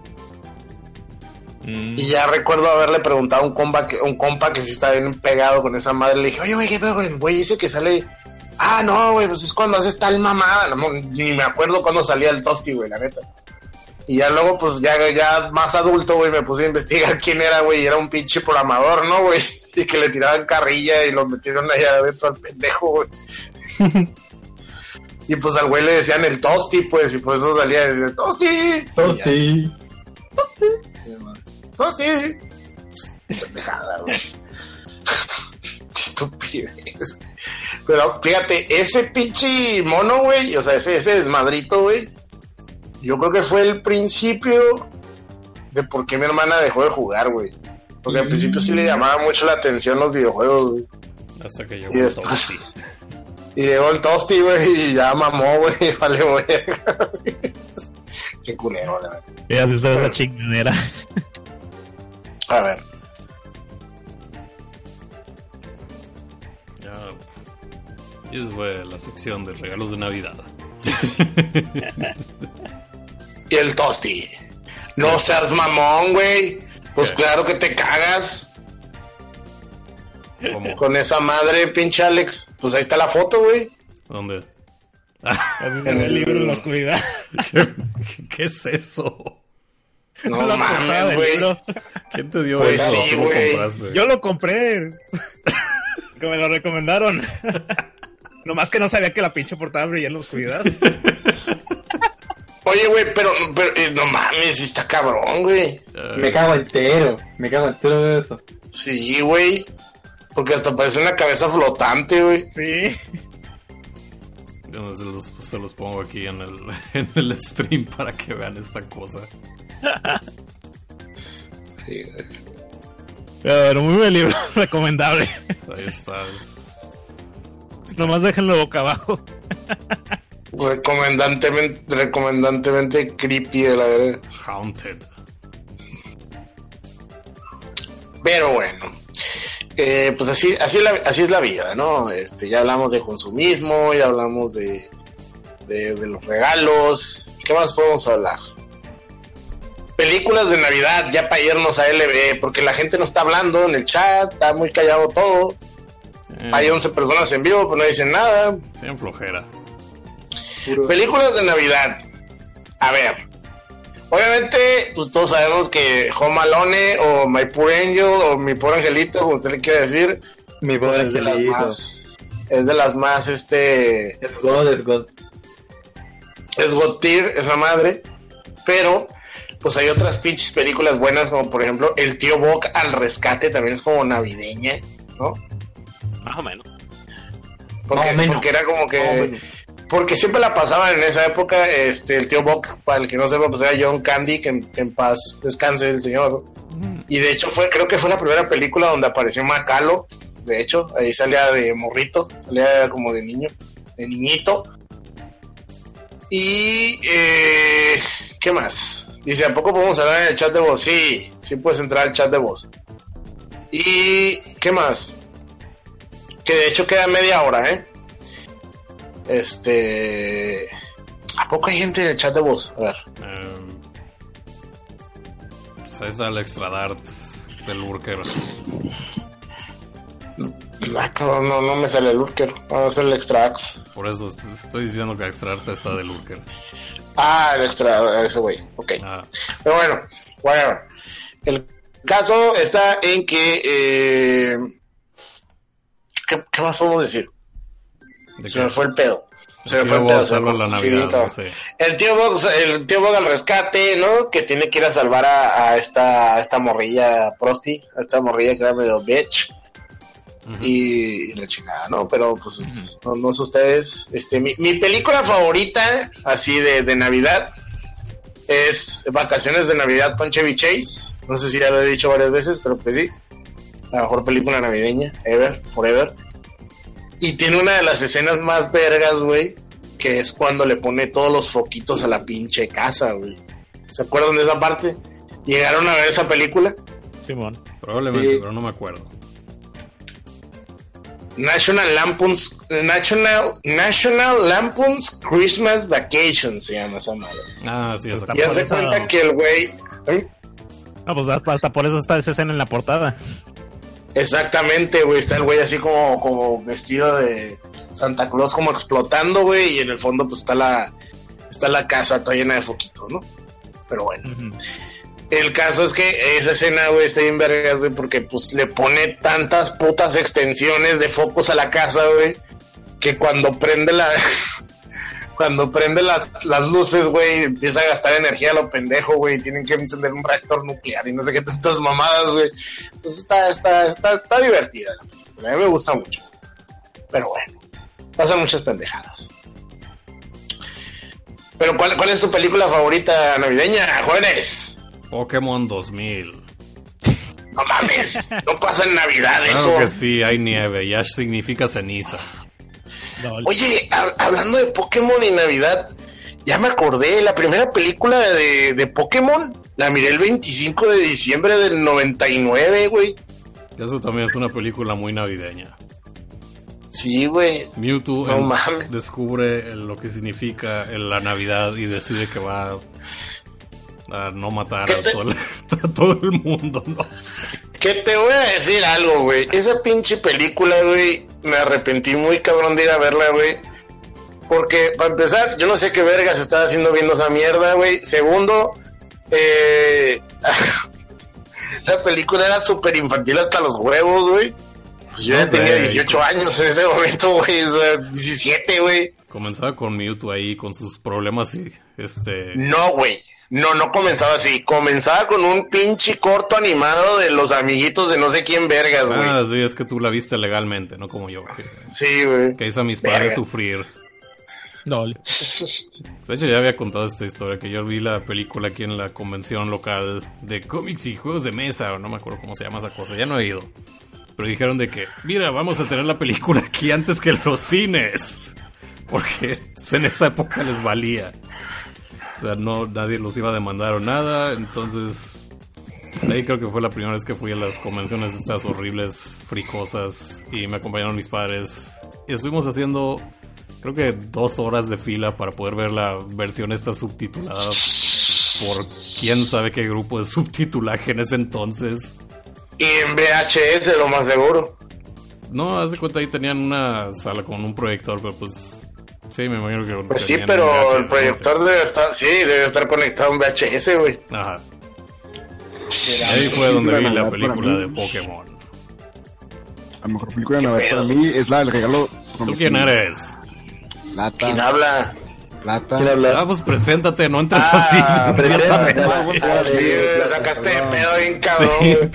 Mm. Y ya recuerdo haberle preguntado a un compa que, un compa que sí está bien pegado con esa madre. Le dije, oye, güey, ¿qué pedo con el güey ese que sale? Ah, no, güey, pues es cuando haces tal mamada. No, ni me acuerdo cuando salía el tosti, güey, la neta. Y ya luego, pues ya, ya más adulto, güey, me puse a investigar [LAUGHS] quién era, güey. Y era un pinche programador, ¿no, güey? [LAUGHS] Y que le tiraban carrilla y lo metieron allá adentro al pendejo, güey. [LAUGHS] y pues al güey le decían el tosti, pues, y por eso salía desde el tosti. Y ya. Tosti. Tosti. Pendejada, güey. [LAUGHS] Estupidez. Pero fíjate, ese pinche mono, güey, o sea, ese, ese desmadrito, güey, yo creo que fue el principio de por qué mi hermana dejó de jugar, güey. Porque al principio sí le llamaba mucho la atención los videojuegos, güey. Hasta que llegó Y el Tosti. [LAUGHS] Y llegó el Tosti, güey, y ya mamó, güey, [LAUGHS] vale, güey. Qué culero, la verdad. Y así se ve la chingadera. A ver. Ya. Y eso fue la sección de regalos de Navidad. [LAUGHS] Y el Tosti. No seas mamón, güey. Pues ¿Qué? claro que te cagas ¿Cómo? con esa madre, pinche Alex. Pues ahí está la foto, güey. ¿Dónde? Así se ve el libro en la oscuridad. ¿Qué, qué es eso? No mames, güey. ¿Quién te dio Pues eso? sí. Yo lo compré. [LAUGHS] que me lo recomendaron. [LAUGHS] Nomás que no sabía que la pinche portada brillaba en la oscuridad. [LAUGHS] Oye, güey, pero, pero eh, no mames, está cabrón, güey. Me cago entero. Me cago entero de eso. Sí, güey. Porque hasta parece una cabeza flotante, güey. Sí. yo se, los, se los pongo aquí en el, [LAUGHS] en el stream para que vean esta cosa. Sí, güey. Pero muy buen libro, [LAUGHS] recomendable. Ahí está. es Nomás déjenlo boca abajo. Recomendantemente, recomendantemente creepy de la verdad. Haunted. Pero bueno, eh, pues así, así, es la, así es la vida, ¿no? Este, ya hablamos de consumismo, ya hablamos de, de, de los regalos. ¿Qué más podemos hablar? Películas de Navidad, ya para irnos a LB, porque la gente no está hablando en el chat, está muy callado todo. Eh, Hay 11 personas en vivo, pero no dicen nada. tienen flojera. Películas de Navidad. A ver. Obviamente, pues todos sabemos que Home Alone o My Poor Angel o Mi Poor Angelito, como usted le quiere decir, Mi pues, pobre es de las angelito. más, es de las más, este, Es God, es God. es God tier, esa madre, pero, pues hay otras pinches películas buenas, como por ejemplo El Tío Boc al Rescate, también es como navideña, ¿no? Más o menos. Porque, Más o menos. porque era como que, Más o menos. Porque siempre la pasaban en esa época, este, el tío Boc, para el que no sepa, pues era John Candy, que en, que en paz descanse el señor. Y de hecho fue, creo que fue la primera película donde apareció Macalo. De hecho, ahí salía de morrito, salía como de niño, de niñito. Y eh, ¿qué más? Dice, ¿a poco podemos hablar en el chat de voz? Sí, sí puedes entrar al chat de voz. Y ¿qué más? Que de hecho queda media hora, ¿eh? Este. ¿A poco hay gente en el chat de voz? A ver. Eh, pues ahí está el extra dart del Lurker. Ah, cabrón, no, no me sale el lurker. Vamos a hacer el extra axe. Por eso est- estoy diciendo que extra dart está del Lurker. Ah, el extra, ese güey. Ok. Ah, Pero bueno, whatever. El caso está en que. Eh, ¿qué, qué más podemos decir? Se me fue el pedo. Se me fue el pedo. Bob la Navidad. El tío Bog, el tío Bog al rescate, ¿no? Que tiene que ir a salvar a, a esta, a esta morrilla Prosti, a esta morrilla que era medio bitch. Y la chingada, ¿no? Pero pues no, no sé ustedes. Este, mi, mi película favorita, así de, de Navidad, es Vacaciones de Navidad con Chevy Chase. No sé si ya lo he dicho varias veces, pero pues sí. La mejor película navideña, ever, forever. Y tiene una de las escenas más vergas, güey, que es cuando le pone todos los foquitos a la pinche casa, güey. ¿Se acuerdan de esa parte? ¿Llegaron a ver esa película? Simón. Probablemente, Sí. pero no me acuerdo. National Lampoon's National National Lampoon's Christmas Vacation se llama esa madre. Ah, sí, esa Está Y haz por de eso- cuenta que el güey ¿eh? No, pues hasta hasta por eso está esa escena en la portada. Exactamente, güey, está el güey así como como vestido de Santa Claus como explotando, güey, y en el fondo pues está la está la casa toda llena de foquitos, ¿no? Pero bueno. El caso es que esa escena, güey, está bien vergas, güey, porque pues le pone tantas putas extensiones de focos a la casa, güey, que cuando prende la... [LAUGHS] cuando prende las, las luces, güey, empieza a gastar energía a lo pendejo, güey, tienen que encender un reactor nuclear y no sé qué tantas mamadas, güey. Pues está, está, está, está divertida la película, a mí me gusta mucho. Pero bueno, pasan muchas pendejadas. Pero ¿cuál, cuál es su película favorita navideña, jóvenes? Pokémon 2000. No mames, no pasa en Navidad eso. Claro que sí, hay nieve. Y Ash significa ceniza. No, Oye, hab- hablando de Pokémon y Navidad, ya me acordé, la primera película de, de Pokémon la miré el 25 de diciembre del 99, güey. Eso también es una película muy navideña. Sí, güey. Mewtwo No en- mames. descubre lo que significa la Navidad y decide que va a no matar ¿Qué a te- todo, el, [LAUGHS] a todo el mundo. No sé. Que te voy a decir algo, güey. Esa pinche película, güey, me arrepentí muy cabrón de ir a verla, güey. Porque, para empezar, yo no sé qué vergas estaba haciendo viendo esa mierda, güey. Segundo, eh, [LAUGHS] la película era súper infantil hasta los huevos, güey. Pues yo No ya sé, tenía 18 hijo. años en ese momento, güey. O sea, 17, güey. Comenzaba con Mewtwo ahí con sus problemas y este. No, güey. No, no comenzaba así. Comenzaba con un pinche corto animado de los amiguitos de no sé quién vergas, güey. Ah, sí, es que tú la viste legalmente, no como yo. Que, Sí, güey. que hice a mis padres Verga. sufrir. no, [LAUGHS] De hecho, ya había contado esta historia, que yo vi la película aquí en la convención local de cómics y juegos de mesa, o no me acuerdo cómo se llama esa cosa, ya no he ido. Pero dijeron de que, mira, vamos a tener la película aquí antes que los cines. [LAUGHS] Porque en esa época les valía. O sea, no, nadie los iba a demandar o nada, entonces... Ahí creo que fue la primera vez que fui a las convenciones estas horribles, fricosas, y me acompañaron mis padres. Y estuvimos haciendo creo que dos horas de fila para poder ver la versión esta subtitulada por quién sabe qué grupo de subtitulaje en ese entonces. Y en VHS, lo más seguro. No, haz de cuenta ahí tenían una sala con un proyector, pero pues sí, me imagino que Pues sí, pero VHS, el no proyector debe estar, sí, debe estar conectado a un VHS, güey. Ajá. Ahí fue donde vi la película de Pokémon. La mejor película de Navidad para mí es la del regalo. ¿Tú quién eres? Plata. ¿Quién habla? Plata. ¿Quién habla? Ah, pues preséntate, no entres Ah, así. [LAUGHS] [LAUGHS] preséntate. inmediatamente. Ah, sí, sacaste de pedo bien cabrón. [LAUGHS]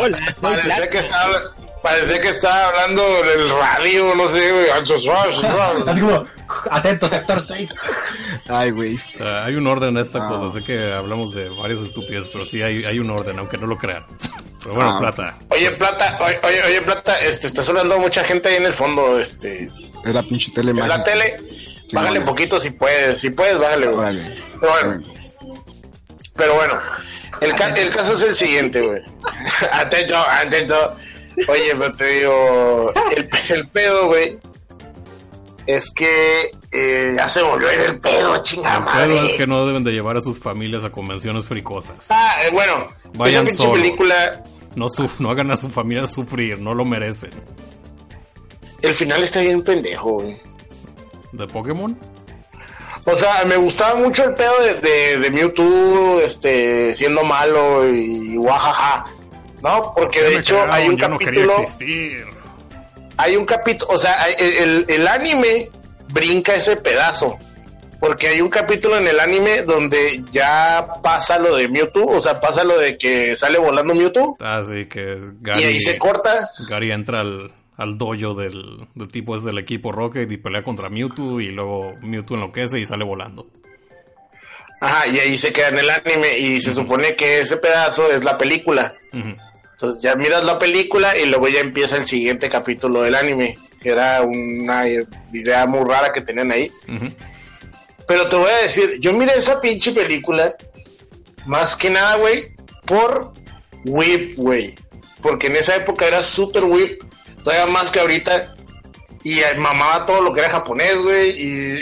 Hola, soy Parece Plata. que está habla- Parecía que estaba hablando en el radio, no sé, güey. [LAUGHS] Así como, atento, sector 6. Ay, güey. Sea, hay un orden a esta Ah. cosa. Sé que hablamos de varias estupideces, pero sí hay, hay un orden, aunque no lo crean. [LAUGHS] Pero bueno, Ah. plata. Oye, Plata, oye, oye, oye, Plata, este, está sonando mucha gente ahí en el fondo, este, Es la pinche tele en la tele. Bájale un poquito si puedes, si puedes, bájale, güey. Pero bueno, pero bueno, el, ca- el caso es el siguiente, güey. [LAUGHS] atento, atento. Oye, pero te digo, el, el pedo, güey, es que eh, ya se volvió ir el pedo, chingada El madre. pedo es que no deben de llevar a sus familias a convenciones fricosas. Ah, eh, bueno, Vayan esa solos. película, No, suf- no hagan a su familia sufrir, no lo merecen. el final está bien pendejo, güey. ¿De Pokémon? O sea, me gustaba mucho el pedo de, de, de Mewtwo este, siendo malo y guajaja. ¿No? Porque de hecho hay un capítulo. existir. hay un capítulo. O sea, el, el anime brinca ese pedazo. Porque hay un capítulo en el anime donde ya pasa lo de Mewtwo. O sea, pasa lo de que sale volando Mewtwo. Así que Y ahí Gary, se corta. Gary entra al, al dojo del, del tipo es del equipo Rocket y pelea contra Mewtwo y luego Mewtwo enloquece y sale volando. Ajá, y ahí se queda en el anime. Y se supone que ese pedazo es la película. Ujú. Entonces ya miras la película y luego ya empieza el siguiente capítulo del anime, que era una idea muy rara que tenían ahí. Pero te voy a decir, yo miré esa pinche película más que nada, güey, por Whip, güey. Porque en esa época era super Whip, todavía más que ahorita. Y eh, mamaba todo lo que era japonés, güey. Y,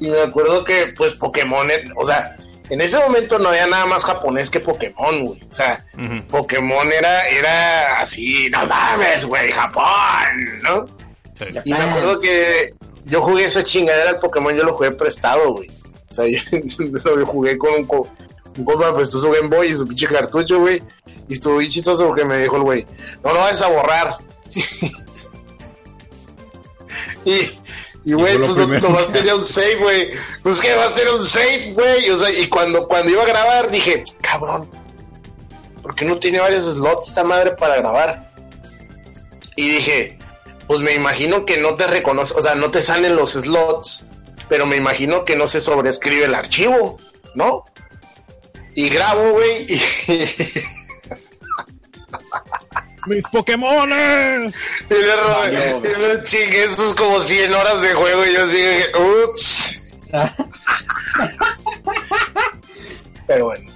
[LAUGHS] y me acuerdo que, pues, Pokémon, eh, o sea, en ese momento no había nada más japonés que Pokémon, güey. O sea. Pokémon era, era así, no mames, güey, Japón, ¿no? Sí. Y me acuerdo que yo jugué esa chingadera al Pokémon, yo lo jugué prestado, güey. O sea, [LAUGHS] yo lo jugué con un, co- un compa prestó su Game Boy y su pinche cartucho, güey. Y estuvo bien chistoso porque me dijo el güey, no lo vayas a borrar. [LAUGHS] y, y güey, pues nomás tenía un save, güey. Pues que nomás tenía un save, güey. O sea, y cuando, cuando iba a grabar dije, cabrón, ¿por qué no tiene varios slots esta madre para grabar? Y dije, pues me imagino que no te reconoce, o sea, no te salen los slots, pero me imagino que no se sobrescribe el archivo, ¿no? Y grabo, güey, y, [LAUGHS] ¡Mis Pokémones! y le robé, y me chingué esos como 100 horas de juego y yo así, dije, ups. [LAUGHS] Pero bueno,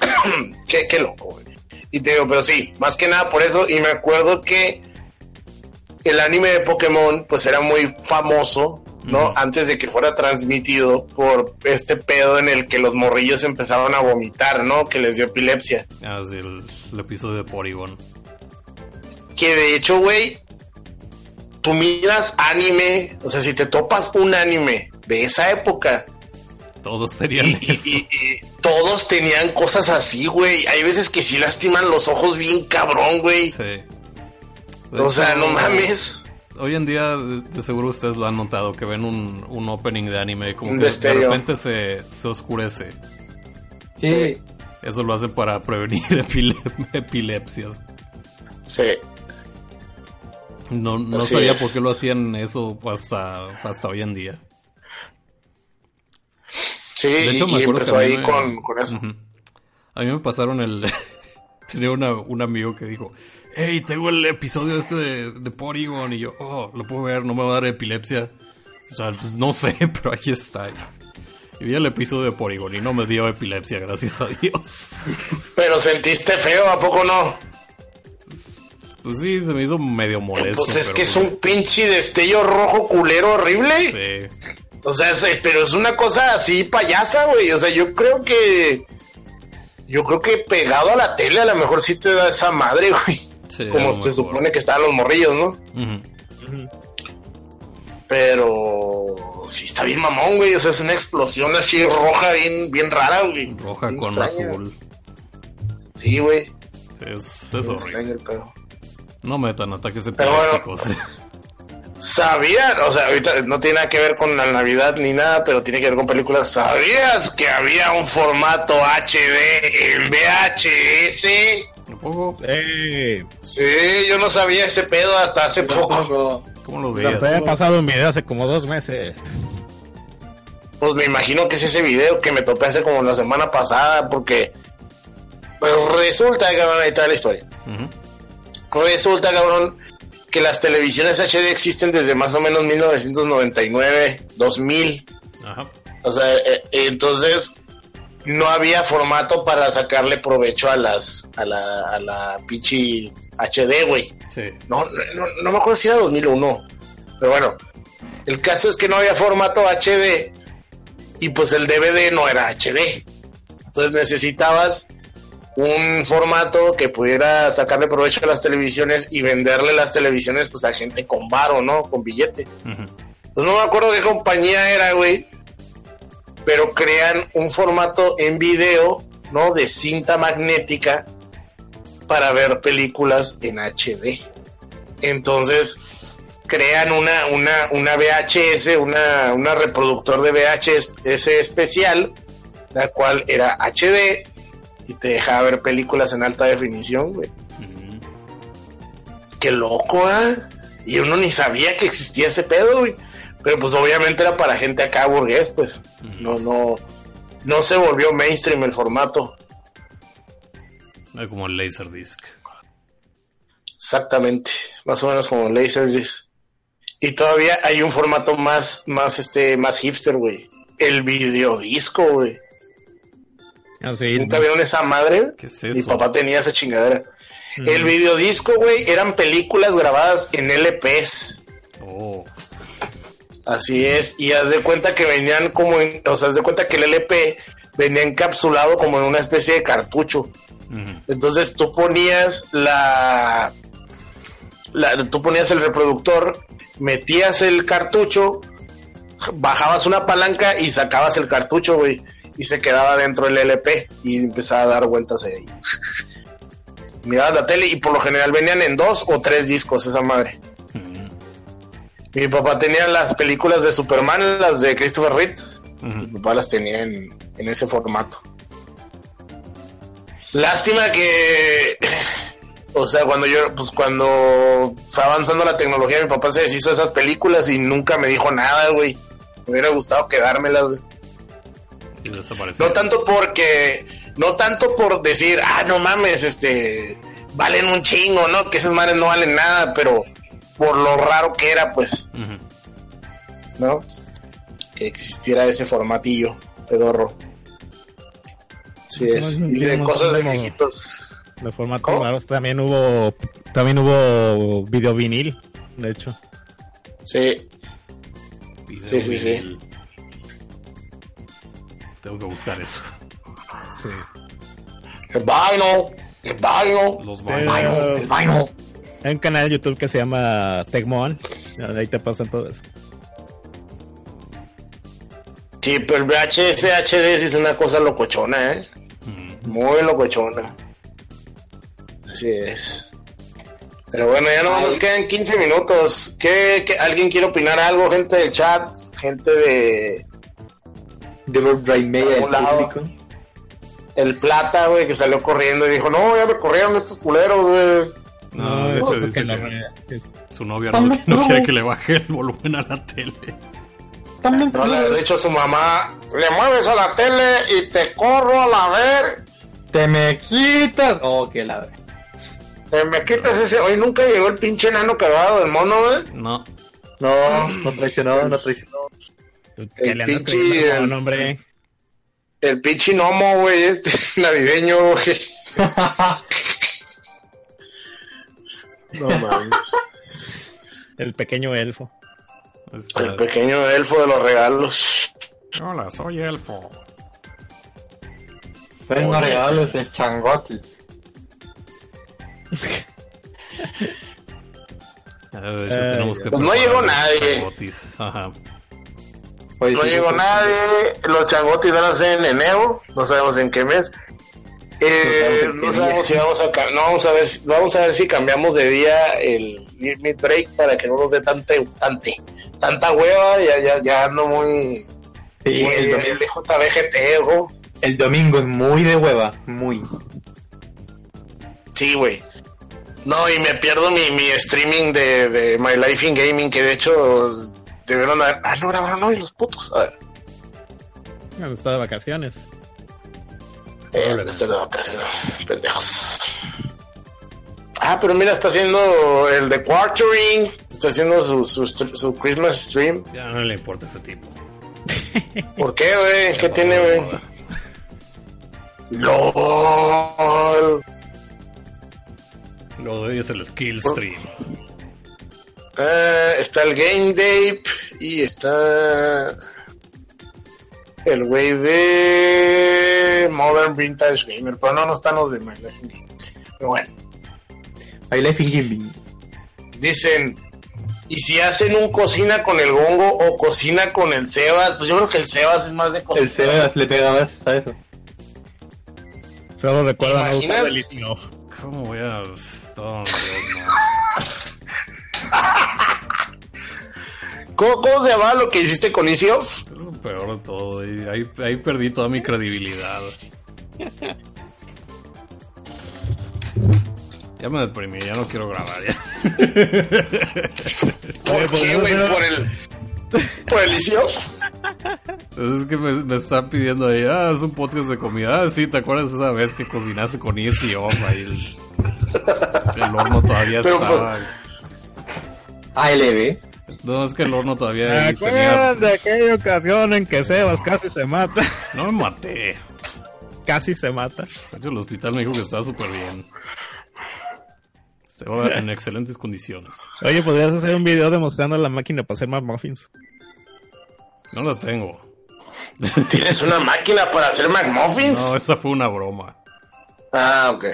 [CLEARS THROAT] qué, qué loco, güey. Y te digo, pero sí, más que nada por eso, y me acuerdo que el anime de Pokémon, pues era muy famoso, ¿no? Antes de que fuera transmitido por este pedo en el que los morrillos empezaron a vomitar, ¿no? Que les dio epilepsia. Ah, sí, el, el episodio de Porygon. Que de hecho, güey, tú miras anime, o sea, si te topas un anime de esa época, Todos serían y- eso. y- y todos tenían cosas así, güey. Hay veces que sí lastiman los ojos bien cabrón, güey. Sí. De O sea, no mames. Hoy en día, de, de seguro ustedes lo han notado, que ven un, un opening de anime, como Un que de destello. repente se, se oscurece. Sí. Eso lo hacen para prevenir [LAUGHS] epile- epilepsias. Sí. No, no Así sabía es. por qué lo hacían eso hasta, hasta hoy en día. Sí, De hecho, y, me acuerdo empezó que ahí me- con, con eso. A mí me pasaron el... [LAUGHS] Tenía una- un amigo que dijo, hey, tengo el episodio este de, de Porygon. Y yo, oh, lo puedo ver, no me va a dar epilepsia. O sea, pues no [LAUGHS] sé, pero ahí está. Y vi el episodio de Porygon y no me dio epilepsia, gracias a Dios. Pero sentiste feo, ¿a poco no? Pues sí, se me hizo medio molesto. Pues es que es pues, un pinche destello rojo culero horrible. sí. O sea, pero es una cosa así payasa, güey. O sea, yo creo que. Yo creo que pegado a la tele a lo mejor sí te da esa madre, güey. Sí, Como se supone que estaban los morrillos, ¿no? Ujú. Pero. Sí, está bien mamón, güey. O sea, es una explosión así roja, bien, bien rara, güey. Roja Bien con extraña. azul. Sí, güey. Es, es horrible. No metan ataques Pero bueno. epilépticos. ¿Sabían? O sea, ahorita no tiene nada que ver con la Navidad ni nada, pero tiene que ver con películas. ¿Sabías que había un formato HD en VHS? ¿Tampoco? Eh, Sí, yo no sabía ese pedo hasta hace poco. ¿Cómo lo se veías? había pasado un video hace como dos meses. Pues me imagino que es ese video que me topé hace como la semana pasada, porque pues, resulta, cabrón, ahí está la historia. Resulta, cabrón, que las televisiones HD existen desde más o menos 1999, 2000. Ajá. O sea, eh, eh, entonces no había formato para sacarle provecho a las a la, a la pinche HD, güey. Sí. No, no, no me acuerdo si era 2001. Pero bueno, el caso es que no había formato HD y pues el DVD no era HD. Entonces necesitabas un formato que pudiera sacarle provecho a las televisiones y venderle las televisiones pues a gente con varo, ¿no? Con billete. Pues no me acuerdo qué compañía era, güey. Pero crean un formato en video, ¿no? De cinta magnética para ver películas en HD. Entonces, crean una, una, una VHS, una, una reproductor de VHS especial, la cual era HD y te dejaba ver películas en alta definición, güey. Qué loco, ¿ah? Y uno ni sabía que existía ese pedo, güey. Pero pues obviamente era para gente acá burgués, pues. No, no, no se volvió mainstream el formato. Era como el Laserdisc. Exactamente. Más o menos como Laserdisc. Y todavía hay un formato más, más, este, más hipster, güey. El videodisco, güey. Así, ¿Nunca vieron esa madre? ¿Qué es Mi eso? papá tenía esa chingadera. El videodisco, güey, eran películas grabadas en LPs. Oh. Así es, y haz de cuenta que venían como en, o sea, haz de cuenta que el LP venía encapsulado como en una especie de cartucho. Entonces tú ponías la, la tú ponías el reproductor, metías el cartucho, bajabas una palanca y sacabas el cartucho, güey, y se quedaba dentro del LP y empezaba a dar vueltas ahí. Mirabas la tele y por lo general venían en dos o tres discos esa madre. Mi papá tenía las películas de Superman, las de Christopher Reeve. Mi papá las tenía en, en ese formato. Lástima que, [CLEARS THROAT] o sea, cuando yo, pues cuando fue avanzando la tecnología, mi papá se deshizo de esas películas y nunca me dijo nada, güey. Me hubiera gustado quedármelas, güey. No tanto porque, no tanto por decir, ah, no mames, este, valen un chingo, ¿no? Que esas madres no valen nada, pero por lo raro que era, pues. ¿no? Que existiera ese formatillo pedorro. Sí es. no, Y de cosas de viejitos. de formato ¿Cómo? raros. También hubo, también hubo video vinil, de hecho. Sí. Video Sí, sí, sí. Tengo que buscar eso. Sí. El vaino. El vaino. Los Sí, vainos. El vaino. Hay un canal de YouTube que se llama Tecmoan. Ahí te pasan todo eso. Sí, pero el VHS HD sí es una cosa locochona, ¿eh? Muy locochona. Así es. Pero bueno, ya no nos quedan 15 minutos. ¿Qué, qué- alguien quiere opinar algo? Gente del chat, gente de De Drive Media del Por un lado. público. el Plata, güey, que salió corriendo y dijo, no, ya me corrieron estos culeros, güey. No, de hecho dice que no, que su novia no, no quiere que le baje el volumen a la tele. No, le- de hecho, su mamá, le mueves a la tele y te corro a la ver. Te me quitas. Oh, que la. Eh, me quitas ese. Hoy nunca llegó el pinche enano cagado del mono, güey. No. No, no traicionó, no traicionó. Tú El le andas pinche- creyendo como nombre. El pinche gnomo, güey, este [LAUGHS] navideño, güey. No mames. El pequeño elfo. Está- El pequeño elfo de los regalos. Hola, soy elfo. Vengo a regalarles el changote. A ver, si Ay, tenemos que pues no llegó nadie. changotis. Ajá. Oye, No sí, llegó sí, nadie. Los changotis van a ser en enero. No sabemos en qué mes. Eh, No sabemos si vamos a no vamos a ver si- vamos a ver si cambiamos de día el mid break para que no nos dé tanta tante, tanta hueva ya ya ya ando muy, Sí, muy el, domingo, el el domingo es muy de hueva. Muy. Sí, güey. No, y me pierdo mi, mi streaming de, de My Life in Gaming, que de hecho debieron haber... Ah, no grabaron hoy los putos. A ver. Cuando está de vacaciones. Eh, de estar de vacaciones, pendejos. Ah, pero mira, está haciendo el de Quartering, está haciendo su, su, Christmas stream. Ya no le importa ese tipo. [LAUGHS] ¿Por qué, güey? ¿Qué tiene, güey? LOL. Lo de hoy es el kill stream. Ah, está el Game Day y está el güey de Modern Vintage Gamer, pero no, no están los de My Life in Gaming. Pero bueno, I Life in Gaming. dicen, ¿y si hacen un cocina con el gongo o cocina con el Sebas? Pues yo creo que el Sebas es más de cocina. El Sebas le pega más a eso. Solo recuerda no. ¿Cómo voy a.? Oh, Dios, [LAUGHS] ¿Cómo, cómo se llamaba lo que hiciste con. Es lo peor de todo. ahí, ahí perdí toda mi credibilidad. Ya me deprimí, ya no quiero grabar ya. ¿Por qué, güey? ¿Por el, por el Isiof? Es que me, me están pidiendo ahí, ah, es un podcast de comida. Ah, sí, ¿te acuerdas esa vez que cocinaste con Off? Ahí el, el horno todavía Pero, estaba. ALB. No, es que el horno ¿Se todavía acuerdan tenía. de aquella ocasión en que Sebas casi se mata? [LAUGHS] No me maté. Casi se mata. De hecho, el hospital me dijo que estaba súper bien. Estaba en excelentes condiciones. Oye, podrías hacer un video demostrando la máquina para hacer más muffins. No la tengo. ¿Tienes una máquina para hacer McMuffins? No, esa fue una broma. Ah, ok.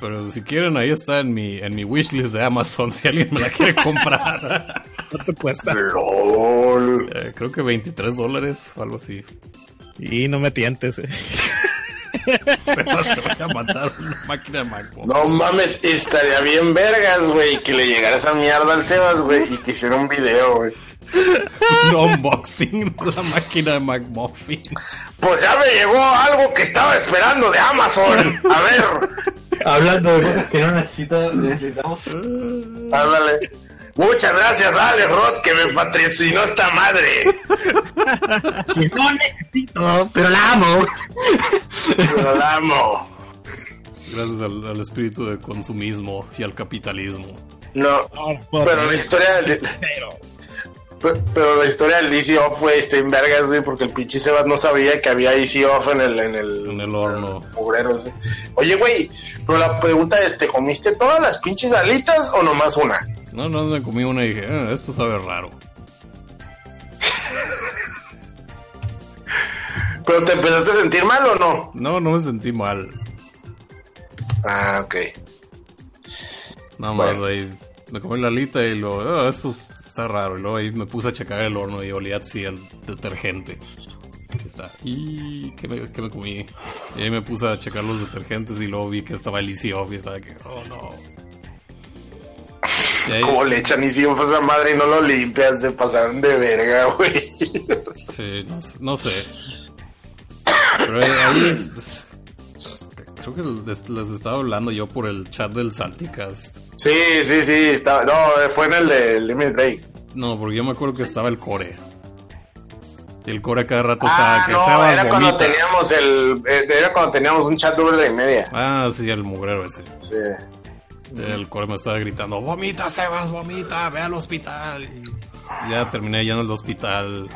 Pero si quieren, ahí está en mi, en mi wishlist de Amazon [LAUGHS] si alguien me la quiere comprar. ¿Cuánto cuesta? LOL. Eh, creo que 23 dólares o algo así. Y no me tientes. eh. Se voy a mandar una máquina de MacBook. No mames, estaría bien vergas, güey, que le llegara esa mierda al Sebas, güey, y que hiciera un video, güey. Un unboxing de la máquina de McMuffin. Pues ya me llegó algo que estaba esperando de Amazon. A ver, Hablando de cosas que no necesita, necesitamos. ándale. Muchas gracias, Alex Roth, que me patrocinó esta madre. Que no necesito, pero la amo. Pero la amo. Gracias al, al espíritu de consumismo y al capitalismo. No, puedo pero la historia del... Pero la historia del Easy Off, güey, está en vergas, güey, porque el pinche Sebas no sabía que había Easy Off en el... En el, En el horno. Oye, güey, pero la pregunta es, ¿te comiste todas las pinches alitas o nomás una? No, no, me comí una y dije, "Ah, esto sabe raro. ¿Pero te empezaste a sentir mal o no? No, no me sentí mal. Ah, ok. Nada más Bueno. ahí me comí la alita y luego, "Ah, esto es- está raro. Y luego ahí me puse a checar el horno y olía así al detergente. Ahí Está. ¿Y qué me, qué me comí? Y ahí me puse a checar los detergentes y luego vi que estaba el Easy Off y estaba que, oh no. Ahí- ¿Cómo le echan Easy Off a esa madre y no lo limpias? Se pasaron de verga, güey. Sí, no, sé- no sé. Pero ahí, ahí es- creo que les, les estaba hablando yo por el chat del Salticast. Sí, sí, sí. Estaba, no, fue en el de Limit Break. No, porque yo me acuerdo que estaba el core. Y el core cada rato estaba Ah, que no, Sebas era cuando vomitas. teníamos el... eh, Era cuando teníamos un chat de media. Ah, sí, el mugrero ese. Sí. El core me estaba gritando, vomita, Sebas, vomita, ve al hospital. Y ya terminé yendo al hospital.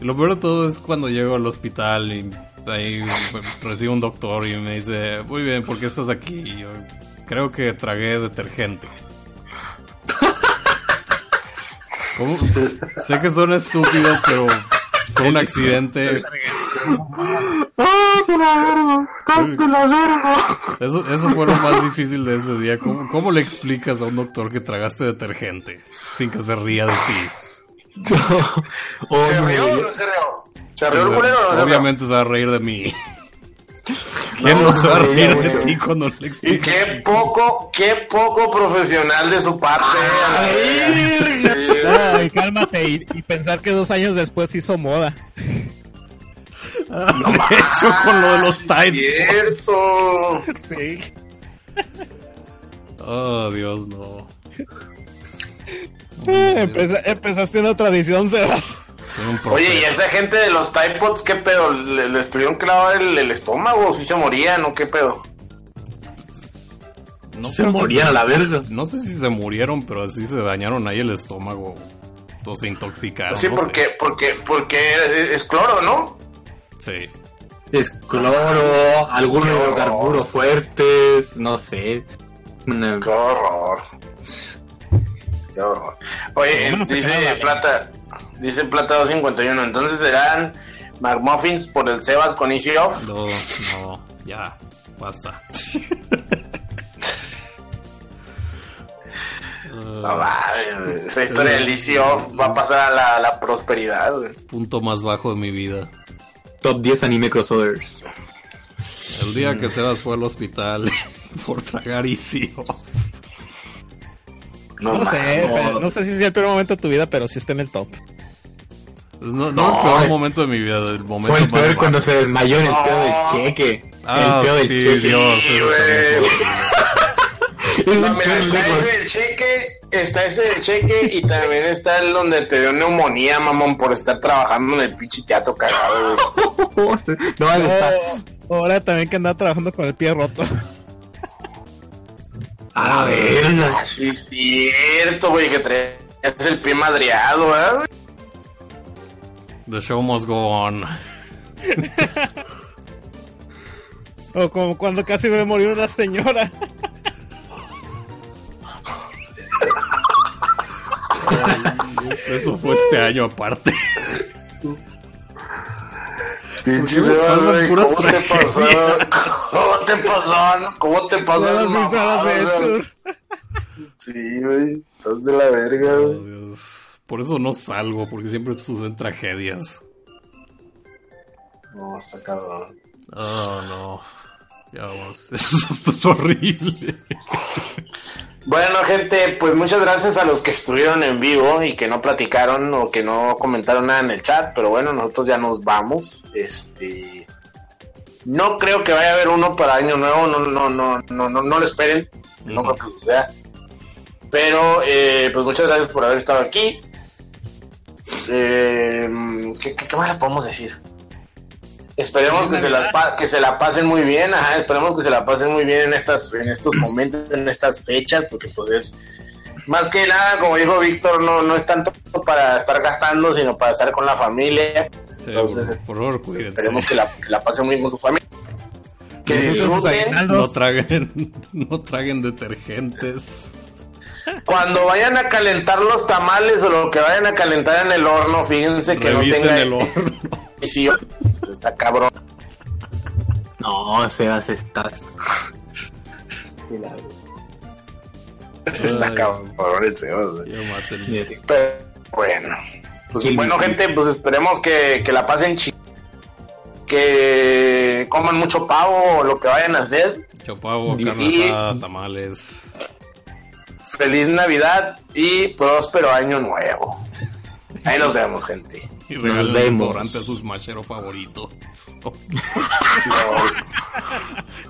Y lo peor de todo es cuando llego al hospital y ahí recibo un doctor y me dice, muy bien, ¿por qué estás aquí? Y yo creo que tragué detergente. ¿Cómo? Sé que suena estúpido, pero fue un accidente. Eso, eso fue lo más difícil de ese día. ¿Cómo, cómo le explicas a un doctor que tragaste detergente sin que se ría de ti? Oh, ¿Se rió o no se rió? ¿Se rió el culero o no se rió? Obviamente se va a reír de mí. [LAUGHS] [LAUGHS] ¿Quién no, No, se va a reír de ti cuando le Y explicas? qué poco, qué poco profesional de su parte. a la verga. Sí. Ay, cálmate y, y pensar que dos años después hizo moda. [LAUGHS] De hecho, con lo de los Ah, Tide. Sí. Oh, Dios, no. Eh, empeza- empezaste una tradición, Sebas. Oye, ¿y esa gente de los Tide Pods qué pedo? ¿Le, le estuvieron clavado el, el estómago? ¿Si se morían o qué pedo? No Se morían a la verga. No sé si se murieron, pero sí se dañaron ahí el estómago. O se intoxicaron. sí, no porque, sé. porque, porque es, cloro, ¿no? Sí. Es cloro, horror. hidrocarburos fuertes, no sé. Qué horror. Qué horror. Oye, dice la Plata, dice Plata 251, entonces serán McMuffins por el Sebas con Easy Off. No, no, ya, basta. [LAUGHS] No mames, esa historia del Easy Off va a pasar a la, prosperidad. güey. punto más bajo de mi vida. Top 10 anime crossovers. El día que Sebas fue al hospital [LAUGHS] por tragar Easy No, No, sé, pero- no sé si es el peor momento de tu vida, pero sí está en el top. No, no, No, el peor momento de mi vida, el momento Fue el peor cuando se desmayó en el pedo del cheque. Ah, el pedo del sí, cheque. Dios, Sí. [LAUGHS] Es No, mira, peor está ese del cheque, está ese del cheque y también está el donde te dio neumonía, mamón, por estar trabajando en el pinche teatro cagado, güey. [LAUGHS] no, está. Oh, ahora también que andaba trabajando con el pie roto. [LAUGHS] A ver. Ah, sí, es cierto, güey, que traías el pie madreado, ¿eh? The show must go on. O como cuando casi me murió una señora. Eso fue este año aparte. Pinche pasan güey, puras ¿cómo te pasó? ¿Cómo te pasó? ¿Cómo te pasó? A mamadas, güey? Adventure. Sí, güey, estás de la verga, Oh, güey. Dios. Por eso no salgo, porque siempre suceden tragedias. No, está cabrón. Oh, no. Ya vamos. [LAUGHS] Esto es horrible. Bueno, gente, pues muchas gracias a los que estuvieron en vivo y que no platicaron o que no comentaron nada en el chat, pero bueno, nosotros ya nos vamos. Este no creo que vaya a haber uno para año nuevo, no no no no no, no lo esperen, no creo que suceda. Pero eh, pues muchas gracias por haber estado aquí. Eh, ¿qué, qué, qué más le podemos decir? Esperemos que se, las que se la pasen muy bien, ajá, esperemos que se la pasen muy bien en estas en estos momentos, en estas fechas, porque pues es más que nada, como dijo Víctor, no, no es tanto para estar gastando, sino para estar con la familia. Sí, Entonces, por, favor, cuídense. Esperemos que la, que la pasen muy bien con su familia. Que disfruten. No traguen, [LAUGHS] no traguen detergentes. Cuando vayan a calentar los tamales o lo que vayan a calentar en el horno, fíjense que Revisen no tenga el horno. [LAUGHS] Sí, pues está cabrón. No, Sebas, estás. Está cabrón el Sebas. Pero bueno, pues Qué bueno, gente, pues esperemos que, que la pasen chi que coman mucho pavo o lo que vayan a hacer. Chapavo, Y- carne asada, tamales. Feliz Navidad y próspero año nuevo. Ahí nos vemos, gente. Y Nos regalen vemos. desodorante a su smashero favorito.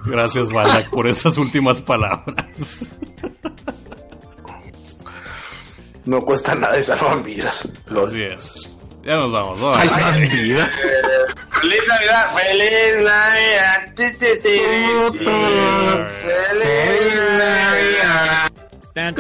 Gracias, Balak, por esas últimas palabras. No cuesta nada y salvan vidas. Los- es. Ya nos vamos. bye. Salvan vidas. Feliz Navidad, feliz Navidad. Feliz Navidad. Tan,